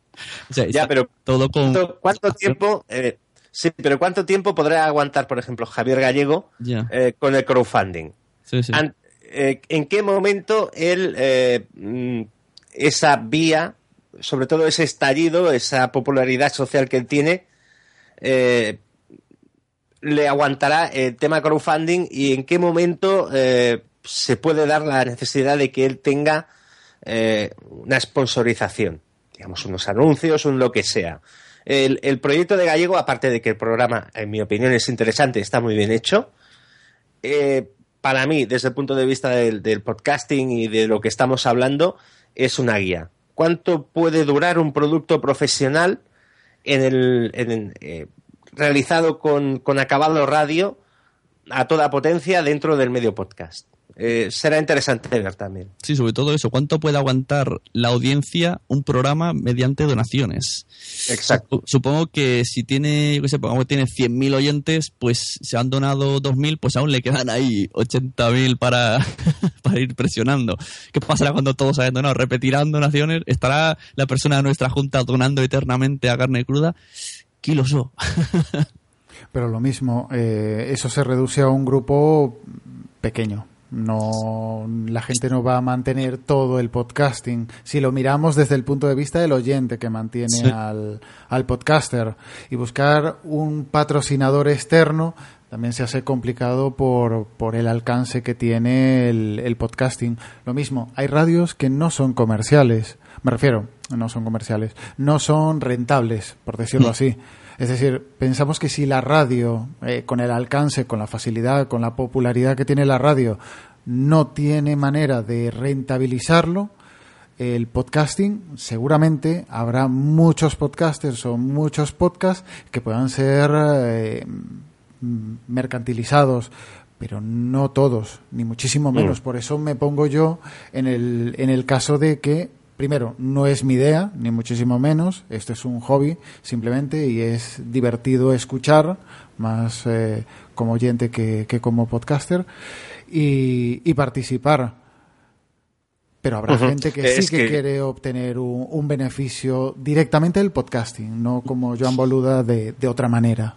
O sea, Ya, pero todo con... ¿Cuánto, cuánto tiempo? eh, sí, pero ¿cuánto tiempo podrá aguantar, por ejemplo, Javier Gallego eh, con el crowdfunding? Sí, sí. An- eh, ¿En qué momento él, eh, mm, esa vía, sobre todo ese estallido, esa popularidad social que él tiene, eh, le aguantará el tema crowdfunding y en qué momento se puede dar la necesidad de que él tenga una sponsorización, digamos, unos anuncios, un lo que sea. El, proyecto de Gallego, aparte de que el programa, en mi opinión, es interesante, está muy bien hecho, para mí, desde el punto de vista del, del podcasting y de lo que estamos hablando, es una guía. ¿Cuánto puede durar un producto profesional en el, eh, realizado con, con acabado radio a toda potencia dentro del medio podcast? Eh, será interesante ver también. Sí, sobre todo eso. ¿Cuánto puede aguantar la audiencia un programa mediante donaciones? Exacto. Sup- Supongo que si tiene, yo qué sé, pongamos que tiene 100.000 oyentes, pues se han donado 2.000, pues aún le quedan ahí 80.000 para, para ir presionando. ¿Qué pasará cuando todos hayan donado? ¿Repetirán donaciones? ¿Estará la persona de nuestra junta donando eternamente a carne cruda? Kilos o. Pero lo mismo, eh, eso se reduce a un grupo pequeño. No, la gente no va a mantener todo el podcasting. Si lo miramos desde el punto de vista del oyente que mantiene Sí. al, al podcaster y buscar un patrocinador externo, también se hace complicado por, por el alcance que tiene el, el podcasting. Lo mismo, hay radios que no son comerciales, me refiero, no son comerciales, no son rentables, por decirlo así. Es decir, pensamos que si la radio, eh, con el alcance, con la facilidad, con la popularidad que tiene la radio, no tiene manera de rentabilizarlo, el podcasting, seguramente habrá muchos podcasters o muchos podcasts que puedan ser eh, mercantilizados, pero no todos, ni muchísimo menos. Por eso me pongo yo en el, en el caso de que, primero, no es mi idea, ni muchísimo menos, esto es un hobby simplemente y es divertido escuchar, más eh, como oyente que, que como podcaster, y, y participar. Pero habrá gente que sí que, quiere obtener un, un, beneficio directamente del podcasting, no como Joan Boluda de, de otra manera.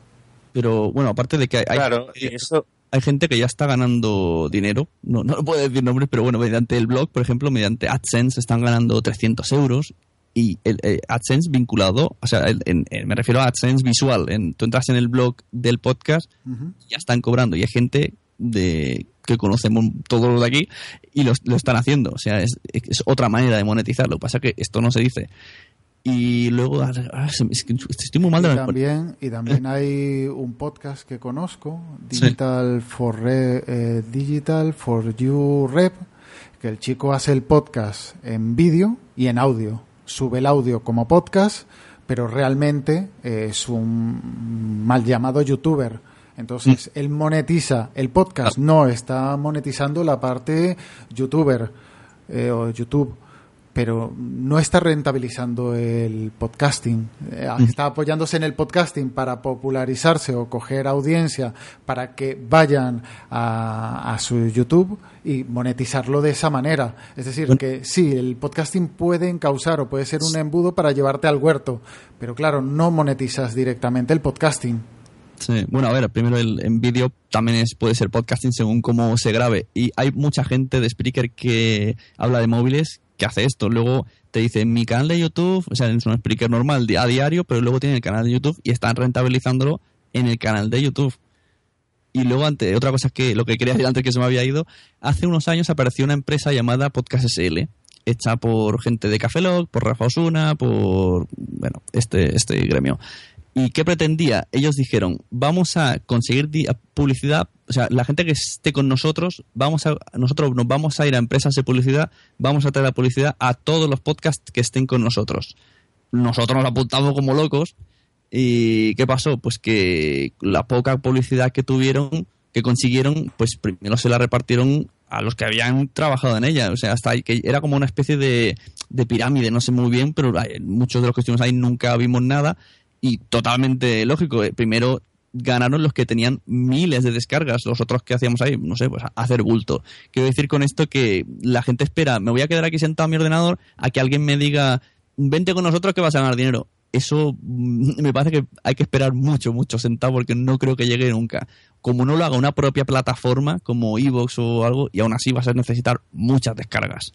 Pero bueno, aparte de que hay, claro, hay, eso... hay, gente que ya está ganando dinero, no, no puedo decir nombres, pero bueno, mediante el blog, por ejemplo, mediante AdSense están ganando 300 euros y el, el AdSense vinculado, o sea, el, en, me refiero a AdSense visual, en, tú entras en el blog del podcast, uh -huh. ya están cobrando y hay gente de que conocemos todos los de aquí y lo, lo están haciendo. O sea, es, es, otra manera de monetizar. Lo que pasa es que esto no se dice. Y luego, ah, que estoy muy mal de y también, y también hay un podcast que conozco, Digital, sí. for, Re, eh, Digital for You Rep, que el chico hace el podcast en vídeo y en audio. Sube el audio como podcast, pero realmente es un mal llamado youtuber entonces, mm. él monetiza el podcast, no está monetizando la parte youtuber eh, o YouTube, pero no está rentabilizando el podcasting. Eh, está apoyándose en el podcasting para popularizarse o coger audiencia para que vayan a, a su YouTube y monetizarlo de esa manera. Es decir, bueno. que sí, el podcasting puede encauzar o puede ser un embudo para llevarte al huerto, pero claro, no monetizas directamente el podcasting. Sí. Bueno, a ver, primero el, en vídeo también es, puede ser podcasting según cómo se grabe. Y hay mucha gente de Spreaker que habla de móviles que hace esto. Luego te dice, en mi canal de YouTube, o sea, es un Spreaker normal a diario, pero luego tiene el canal de YouTube y están rentabilizándolo en el canal de YouTube. Y luego, ante, otra cosa que lo que quería decir antes que se me había ido, hace unos años apareció una empresa llamada Podcast SL, hecha por gente de Cafelog, por Rafa Osuna, por, bueno, este, este gremio. ¿Y qué pretendía? Ellos dijeron, vamos a conseguir publicidad, o sea, la gente que esté con nosotros, vamos a, nosotros nos vamos a ir a empresas de publicidad, vamos a traer publicidad a todos los podcasts que estén con nosotros. Nosotros nos apuntamos como locos y ¿qué pasó? Pues que la poca publicidad que tuvieron, que consiguieron, pues primero se la repartieron a los que habían trabajado en ella. O sea, hasta que era como una especie de, de pirámide, no sé muy bien, pero muchos de los que estuvimos ahí nunca vimos nada y totalmente lógico. Eh, primero ganaron los que tenían miles de descargas, los otros que hacíamos ahí, no sé, pues hacer bulto. Quiero decir con esto que la gente espera, me voy a quedar aquí sentado en mi ordenador a que alguien me diga, vente con nosotros que vas a ganar dinero. Eso mm, me parece que hay que esperar mucho, mucho sentado porque no creo que llegue nunca. Como no lo haga una propia plataforma como Evox o algo, y aún así vas a necesitar muchas descargas.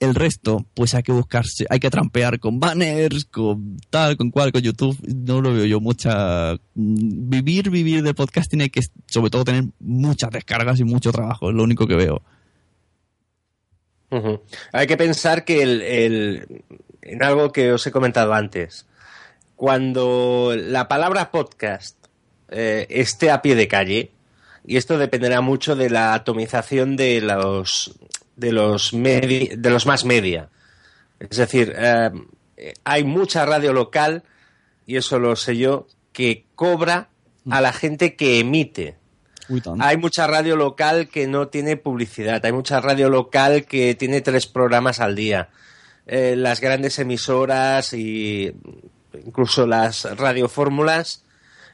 El resto, pues hay que buscarse, hay que trampear con banners, con tal, con cual, con YouTube. No lo veo yo mucha. Vivir, vivir de podcasting hay que, sobre todo, tener muchas descargas y mucho trabajo. Es lo único que veo. Hay que pensar que el, el, en algo que os he comentado antes, cuando la palabra podcast eh, esté a pie de calle, y esto dependerá mucho de la atomización de los de los, medi de los más media. Es decir, eh, hay mucha radio local, y eso lo sé yo, que cobra a la gente que emite. Uy, hay mucha radio local que no tiene publicidad, hay mucha radio local que tiene tres programas al día. Eh, las grandes emisoras y incluso las radiofórmulas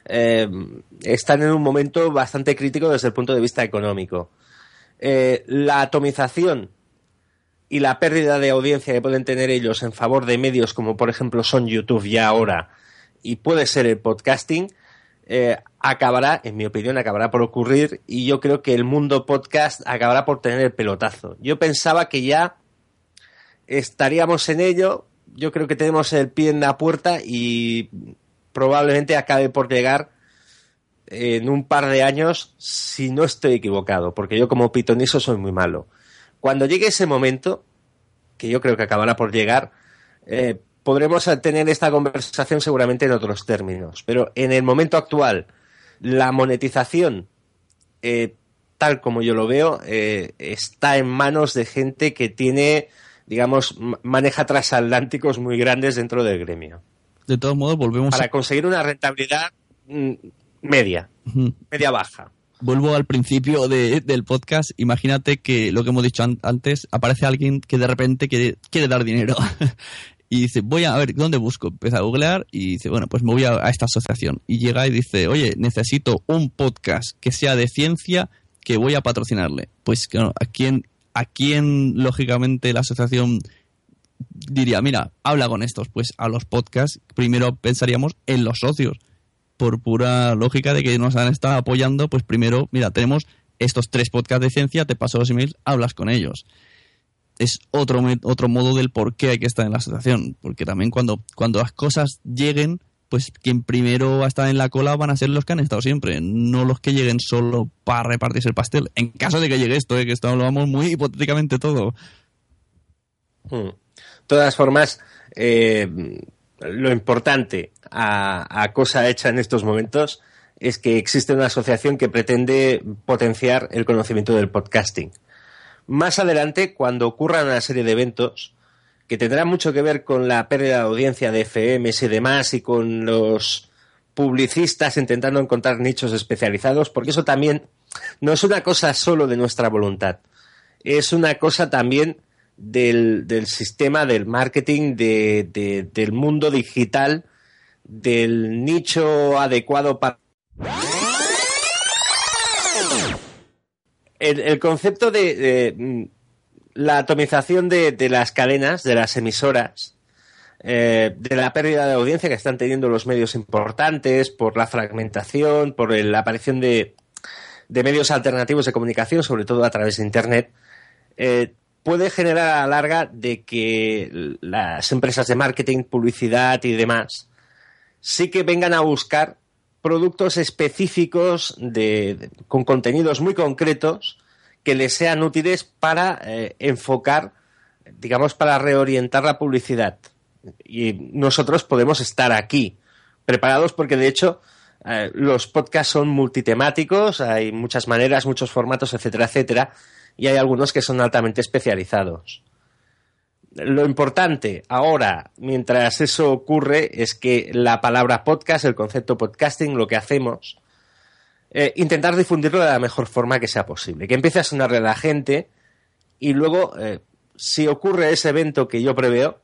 eh, están en un momento bastante crítico desde el punto de vista económico eh, la atomización y la pérdida de audiencia que pueden tener ellos en favor de medios como por ejemplo son YouTube ya ahora y puede ser el podcasting, eh, acabará, en mi opinión, acabará por ocurrir y yo creo que el mundo podcast acabará por tener el pelotazo. Yo pensaba que ya estaríamos en ello, yo creo que tenemos el pie en la puerta y probablemente acabe por llegar en un par de años, si no estoy equivocado, porque yo como pitoniso soy muy malo. Cuando llegue ese momento, que yo creo que acabará por llegar, eh, podremos tener esta conversación seguramente en otros términos. Pero en el momento actual, la monetización, eh, tal como yo lo veo, eh, está en manos de gente que tiene, digamos, maneja transatlánticos muy grandes dentro del gremio. De todos modos, volvemos Para conseguir una rentabilidad mm, media, media baja. Vuelvo al principio del podcast. Imagínate que lo que hemos dicho antes, aparece alguien que de repente quiere, quiere dar dinero. y dice, voy a, ver, ¿dónde busco? Empieza a googlear y dice, bueno, pues me voy a, esta asociación. Y llega y dice, oye, necesito un podcast que sea de ciencia que voy a patrocinarle. Pues, ¿a quién, a quién lógicamente la asociación diría, mira, habla con estos? Pues a los podcasts, primero pensaríamos en los socios por pura lógica de que nos han estado apoyando, pues primero, mira, tenemos estos tres podcasts de ciencia, te paso los emails, hablas con ellos. Es otro, otro modo del por qué hay que estar en la asociación, porque también cuando, cuando las cosas lleguen, pues quien primero va a estar en la cola van a ser los que han estado siempre, no los que lleguen solo para repartirse el pastel. En caso de que llegue esto, ¿eh? que esto lo vamos muy hipotéticamente todo. Hmm. De todas formas, eh, lo importante a, cosa hecha en estos momentos es que existe una asociación que pretende potenciar el conocimiento del podcasting. Más adelante, cuando ocurran una serie de eventos que tendrán mucho que ver con la pérdida de audiencia de FMs y demás y con los publicistas intentando encontrar nichos especializados, porque eso también no es una cosa solo de nuestra voluntad, es una cosa también del, del sistema del marketing, de, del mundo digital, del nicho adecuado para... El, concepto de, mm, la atomización de, las cadenas, de las emisoras, eh, de la pérdida de audiencia que están teniendo los medios importantes, por la fragmentación, por la aparición de, de medios alternativos de comunicación, sobre todo a través de Internet, eh, puede generar a la larga de que las empresas de marketing, publicidad y demás sí que vengan a buscar productos específicos de, con contenidos muy concretos que les sean útiles para eh, enfocar, digamos, para reorientar la publicidad. Y nosotros podemos estar aquí preparados porque, de hecho, eh, los podcasts son multitemáticos, hay muchas maneras, muchos formatos, etcétera, etcétera y hay algunos que son altamente especializados. Lo importante ahora, mientras eso ocurre, es que la palabra podcast, el concepto podcasting, lo que hacemos, eh, intentar difundirlo de la mejor forma que sea posible. Que empiece a sonarle a la gente y luego, eh, si ocurre ese evento que yo preveo,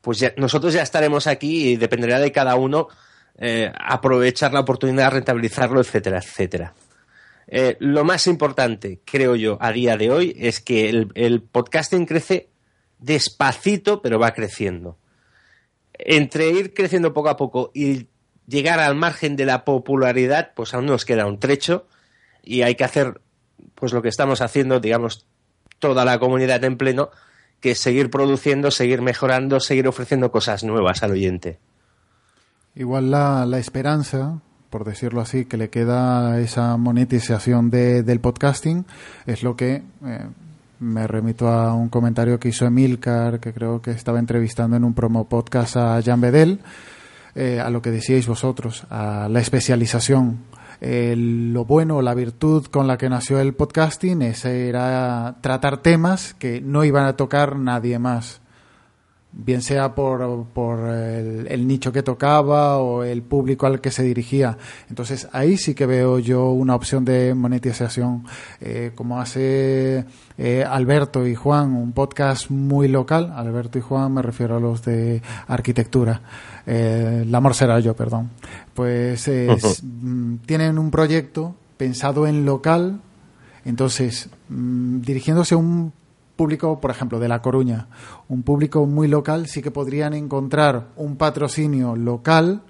pues nosotros ya estaremos aquí y dependerá de cada uno eh, aprovechar la oportunidad, rentabilizarlo, etcétera, etcétera. Eh, lo más importante, creo yo, a día de hoy es que el, podcasting crece despacito, pero va creciendo. Entre ir creciendo poco a poco y llegar al margen de la popularidad, pues aún nos queda un trecho y hay que hacer pues lo que estamos haciendo, digamos, toda la comunidad en pleno, que es seguir produciendo, seguir mejorando, seguir ofreciendo cosas nuevas al oyente. Igual la, la esperanza por decirlo así, que le queda esa monetización de, del podcasting, es lo que eh, me remito a un comentario que hizo Emilcar, que creo que estaba entrevistando en un promo podcast a Jan Bedel, eh, a lo que decíais vosotros, a la especialización. lo bueno, la virtud con la que nació el podcasting ese era tratar temas que no iban a tocar nadie más bien sea por, por el, nicho que tocaba o el público al que se dirigía. Entonces ahí sí que veo yo una opción de monetización, eh, como hace eh, Alberto y Juan, un podcast muy local. Alberto y Juan me refiero a los de arquitectura. Eh, la amor será yo, perdón. Pues mm, tienen un proyecto pensado en local, entonces mm, dirigiéndose a un público, por ejemplo, de La Coruña, un público muy local, sí que podrían encontrar un patrocinio local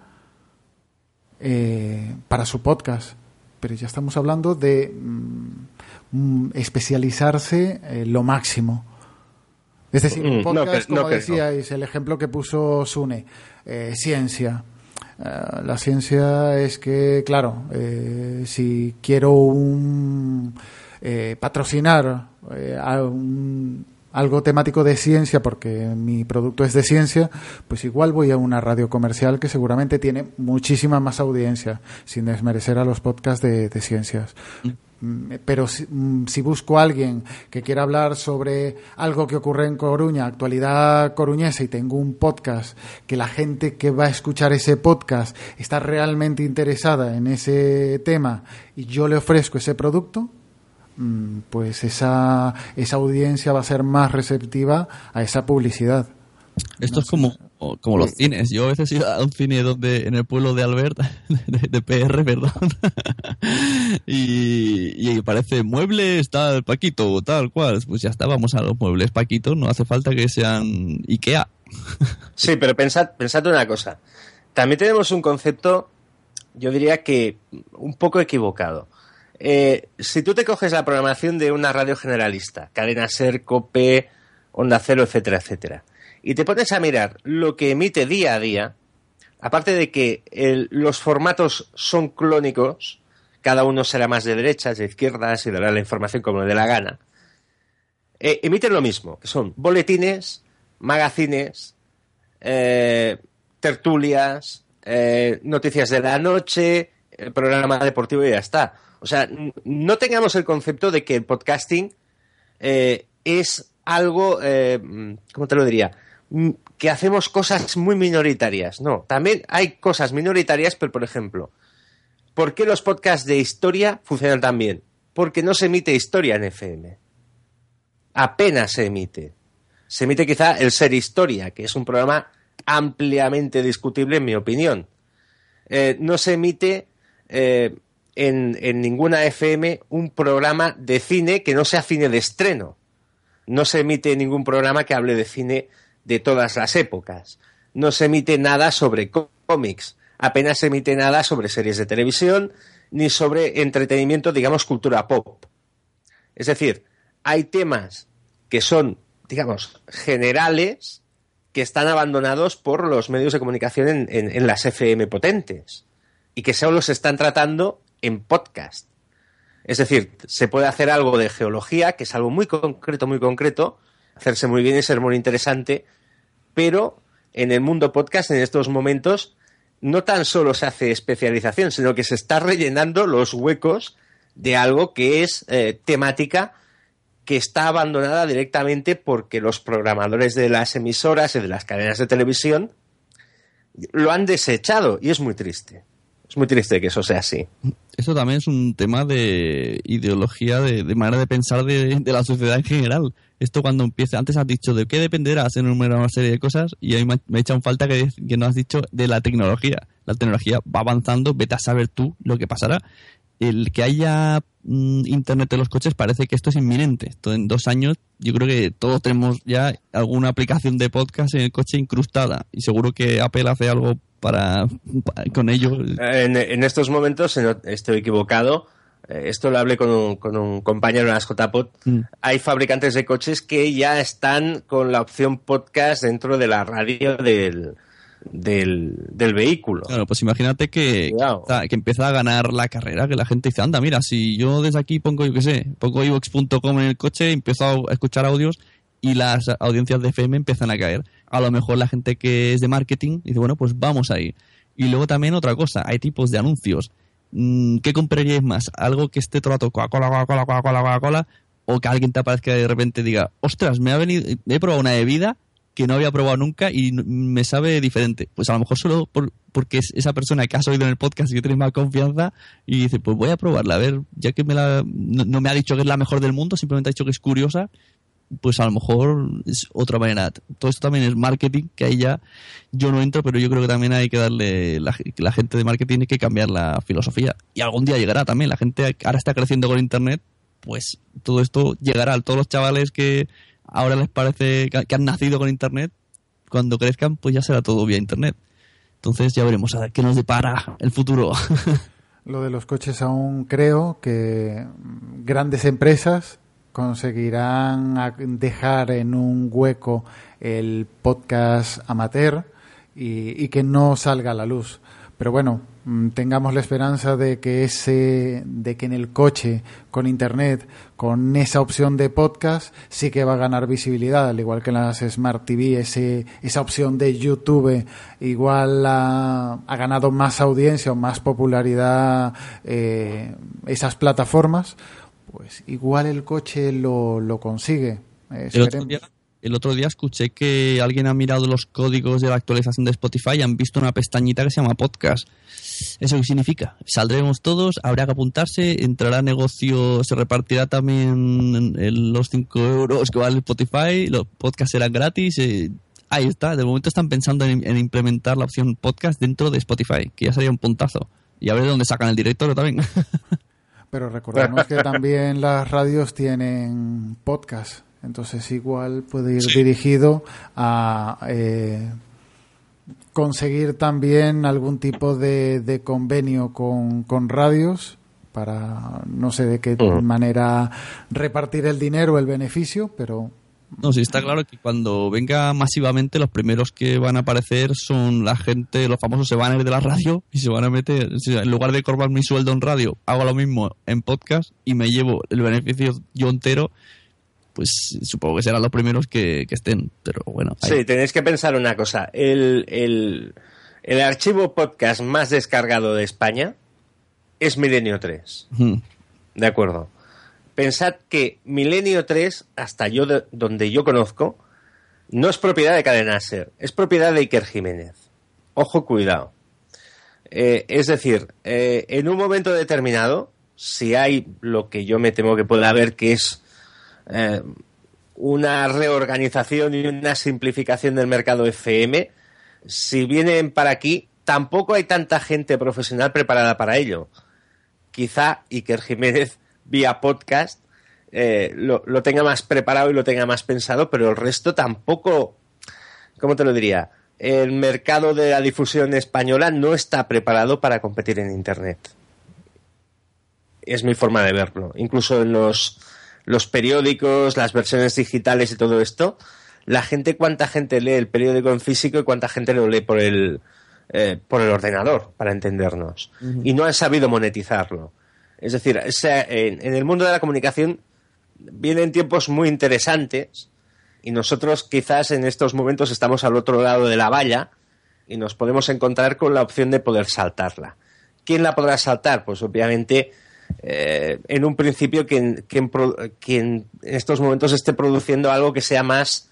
eh, para su podcast. Pero ya estamos hablando de mm, especializarse eh, lo máximo. Es decir, un mm, podcast, como decíais, el ejemplo que puso Sune, eh, ciencia. Eh, la ciencia es que, claro, eh, si quiero un, eh, patrocinar a un algo temático de ciencia, porque mi producto es de ciencia, pues igual voy a una radio comercial que seguramente tiene muchísima más audiencia, sin desmerecer a los podcasts de, ciencias. Mm, pero mm, si, busco a alguien que quiera hablar sobre algo que ocurre en Coruña, actualidad coruñesa, y tengo un podcast que la gente que va a escuchar ese podcast está realmente interesada en ese tema y yo le ofrezco ese producto, Mm, pues esa, esa audiencia va a ser más receptiva a esa publicidad. Esto es como, como los cines. Yo a veces iba a un cine donde en el pueblo de Albert, de, PR, perdón, y, y, parece muebles, tal, Paquito, tal cual. Pues ya estábamos a los muebles Paquito, no hace falta que sean Ikea. Sí, pero pensad, pensad una cosa. También tenemos un concepto, yo diría que un poco equivocado. Eh, si tú te coges la programación de una radio generalista, cadena ser, cope, onda cero, etcétera, etcétera, y te pones a mirar lo que emite día a día, aparte de que los formatos son clónicos, cada uno será más de derechas, de izquierdas y dará la información como le dé la gana, eh, emiten lo mismo, son boletines, magazines, eh, tertulias, noticias de la noche, programa deportivo y ya está. O sea, no tengamos el concepto de que el podcasting eh, es algo, eh, ¿cómo te lo diría? Mm, que hacemos cosas muy minoritarias. No, también hay cosas minoritarias, pero por ejemplo, ¿por qué los podcasts de historia funcionan tan bien? Porque no se emite historia en FM. Apenas se emite. Se emite quizá el Ser Historia, que es un programa ampliamente discutible en mi opinión. Eh, no se emite en, ninguna FM un programa de cine que no sea cine de estreno. No se emite ningún programa que hable de cine de todas las épocas. No se emite nada sobre cómics. Apenas se emite nada sobre series de televisión ni sobre entretenimiento, digamos, cultura pop. Es decir, hay temas que son, digamos, generales que están abandonados por los medios de comunicación en, en las FM potentes y que solo se están tratando en podcast. Es decir, se puede hacer algo de geología, que es algo muy concreto, muy concreto, hacerse muy bien y ser muy interesante, pero en el mundo podcast en estos momentos no tan solo se hace especialización, sino que se está rellenando los huecos de algo que es eh, temática que está abandonada directamente porque los programadores de las emisoras y de las cadenas de televisión lo han desechado y es muy triste. Es muy triste que eso sea así. Eso también es un tema de ideología, de, manera de pensar de, la sociedad en general. Esto cuando empieza, antes has dicho de qué dependerá, hacer una serie de cosas y ahí me, me echan falta que, que no has dicho de la tecnología. La tecnología va avanzando, vete a saber tú lo que pasará. El que haya mm, internet en los coches parece que esto es inminente. Esto en dos años yo creo que todos tenemos ya alguna aplicación de podcast en el coche incrustada y seguro que Apple hace algo para, con ello. En, estos momentos, estoy equivocado, eh, esto lo hablé con un, con un compañero en las JPod, mm. hay fabricantes de coches que ya están con la opción podcast dentro de la radio del, del, vehículo. Claro, pues imagínate que, que, empieza a ganar la carrera, que la gente dice, anda, mira, si yo desde aquí pongo, yo qué sé, pongo ivox.com en el coche, empiezo a escuchar audios y las audiencias de FM empiezan a caer. A lo mejor la gente que es de marketing dice, bueno, pues vamos ahí. Y luego también otra cosa, hay tipos de anuncios. Mm, ¿Qué compraríais más? ¿Algo que esté todo el rato Coca-Cola, Coca-Cola, Coca-Cola, Coca-Cola? ¿O que alguien te aparezca de repente diga, ostras, me ha venido, he probado una bebida que no había probado nunca y me sabe diferente. Pues a lo mejor solo porque es esa persona que has oído en el podcast y que tienes más confianza y dice, pues voy a probarla, a ver, ya que me la, no, me ha dicho que es la mejor del mundo, simplemente ha dicho que es curiosa, pues a lo mejor es otra manera. Todo esto también es marketing, que ahí ya yo no entro, pero yo creo que también hay que darle, la, la gente de marketing tiene que cambiar la filosofía. Y algún día llegará también, la gente ahora está creciendo con Internet, pues todo esto llegará a todos los chavales que ahora les parece que han nacido con Internet, cuando crezcan pues ya será todo vía Internet. Entonces ya veremos a ver qué nos depara el futuro. Lo de los coches aún creo que grandes empresas conseguirán dejar en un hueco el podcast amateur y, que no salga a la luz. pero bueno, tengamos la esperanza de que ese, de que en el coche, con internet, con esa opción de podcast, sí que va a ganar visibilidad, al igual que en las Smart TV, ese, esa opción de YouTube igual ha, ha ganado más audiencia o más popularidad eh, esas plataformas, pues igual el coche lo, lo consigue. Eh, El otro, día, escuché que alguien ha mirado los códigos de la actualización de Spotify y han visto una pestañita que se llama podcast. ¿Eso qué significa? Saldremos todos, habrá que apuntarse, entrará negocio, se repartirá también los 5 euros que vale Spotify, los podcasts serán gratis. eh, ahí está, de momento están pensando en, en implementar la opción podcast dentro de Spotify, que ya sería un puntazo. Y a ver de dónde sacan el directorio también. Pero recordemos que también las radios tienen podcast, entonces igual puede ir dirigido a eh, conseguir también algún tipo de, de convenio con, con radios para no sé de qué manera repartir el dinero, el beneficio, pero No, sí, está claro que cuando venga masivamente, los primeros que van a aparecer son la gente, los famosos se van a ir de la radio y se van a meter, o sea, en lugar de cobrar mi sueldo en radio, hago lo mismo en podcast y me llevo el beneficio yo entero, pues supongo que serán los primeros que, que estén, pero bueno. ahí. Sí, tenéis que pensar una cosa. El, el, el archivo podcast más descargado de España es Milenio 3. Ujú. De acuerdo. Pensad que Milenio 3, hasta yo de- donde yo conozco, no es propiedad de Cadena Ser, es propiedad de Iker Jiménez. Ojo, cuidado. Eh, es decir, eh, en un momento determinado, si hay lo que yo me temo que pueda haber, que es eh, una reorganización y una simplificación del mercado FM, si vienen para aquí, tampoco hay tanta gente profesional preparada para ello. Quizá Iker Jiménez, vía podcast, eh, lo, lo tenga más preparado y lo tenga más pensado, pero el resto tampoco, ¿cómo te lo diría? El mercado de la difusión española no está preparado para competir en Internet. Es mi forma de verlo. Incluso en los, los periódicos, las versiones digitales y todo esto, la gente, cuánta gente lee el periódico en físico y cuánta gente lo lee por el, eh, por el ordenador, para entendernos. Y no han sabido monetizarlo. Es decir, en, en el mundo de la comunicación vienen tiempos muy interesantes y nosotros quizás en estos momentos estamos al otro lado de la valla y nos podemos encontrar con la opción de poder saltarla. ¿Quién la podrá saltar? Pues obviamente eh, en un principio quien, quien, pro- quien en estos momentos esté produciendo algo que sea más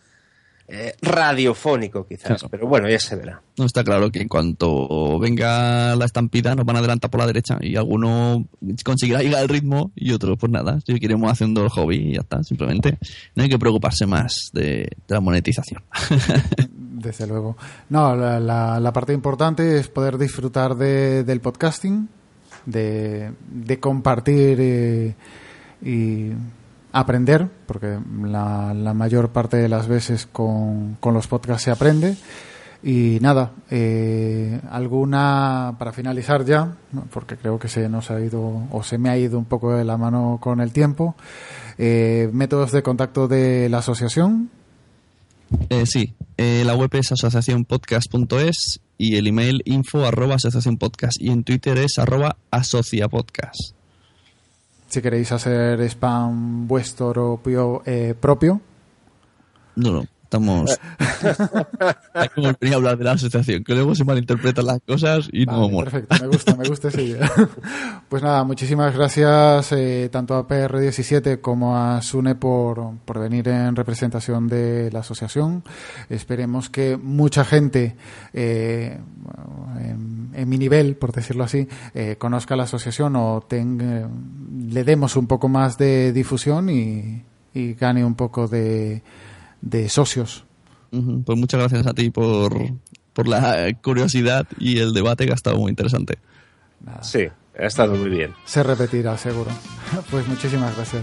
eh, radiofónico quizás, Claro. pero bueno, ya se verá. No está claro que en cuanto venga la estampida nos van a adelantar por la derecha y alguno conseguirá llegar al ritmo y otro pues nada, seguiremos haciendo el hobby y ya está, simplemente no hay que preocuparse más de, de la monetización. Desde luego. No, la, la- la parte importante es poder disfrutar de- del podcasting, de, compartir eh, y aprender, porque la, la mayor parte de las veces con, con los podcasts se aprende. Y nada, eh, alguna, para finalizar ya, porque creo que se nos ha ido o se me ha ido un poco de la mano con el tiempo, eh, métodos de contacto de la asociación, Eh, sí, la web es asociacionpodcast.es y el email info arroba asociacionpodcast y en Twitter es arroba asociapodcast. si queréis hacer spam vuestro propio, eh, propio No, no, estamos... Hay que volver a hablar de la asociación, que luego se malinterpretan las cosas y no mola. perfecto, me gusta, me gusta esa idea. Pues nada, muchísimas gracias eh, tanto a PR17 como a Sune por, por venir en representación de la asociación. Esperemos que mucha gente eh, en, en mi nivel, por decirlo así, eh, conozca la asociación o tenga- le demos un poco más de difusión y, y gane un poco de, de socios. Pues muchas gracias a ti por, por la curiosidad y el debate que ha estado muy interesante. Nada, Sí, ha estado muy bien. se repetirá seguro. Pues muchísimas gracias.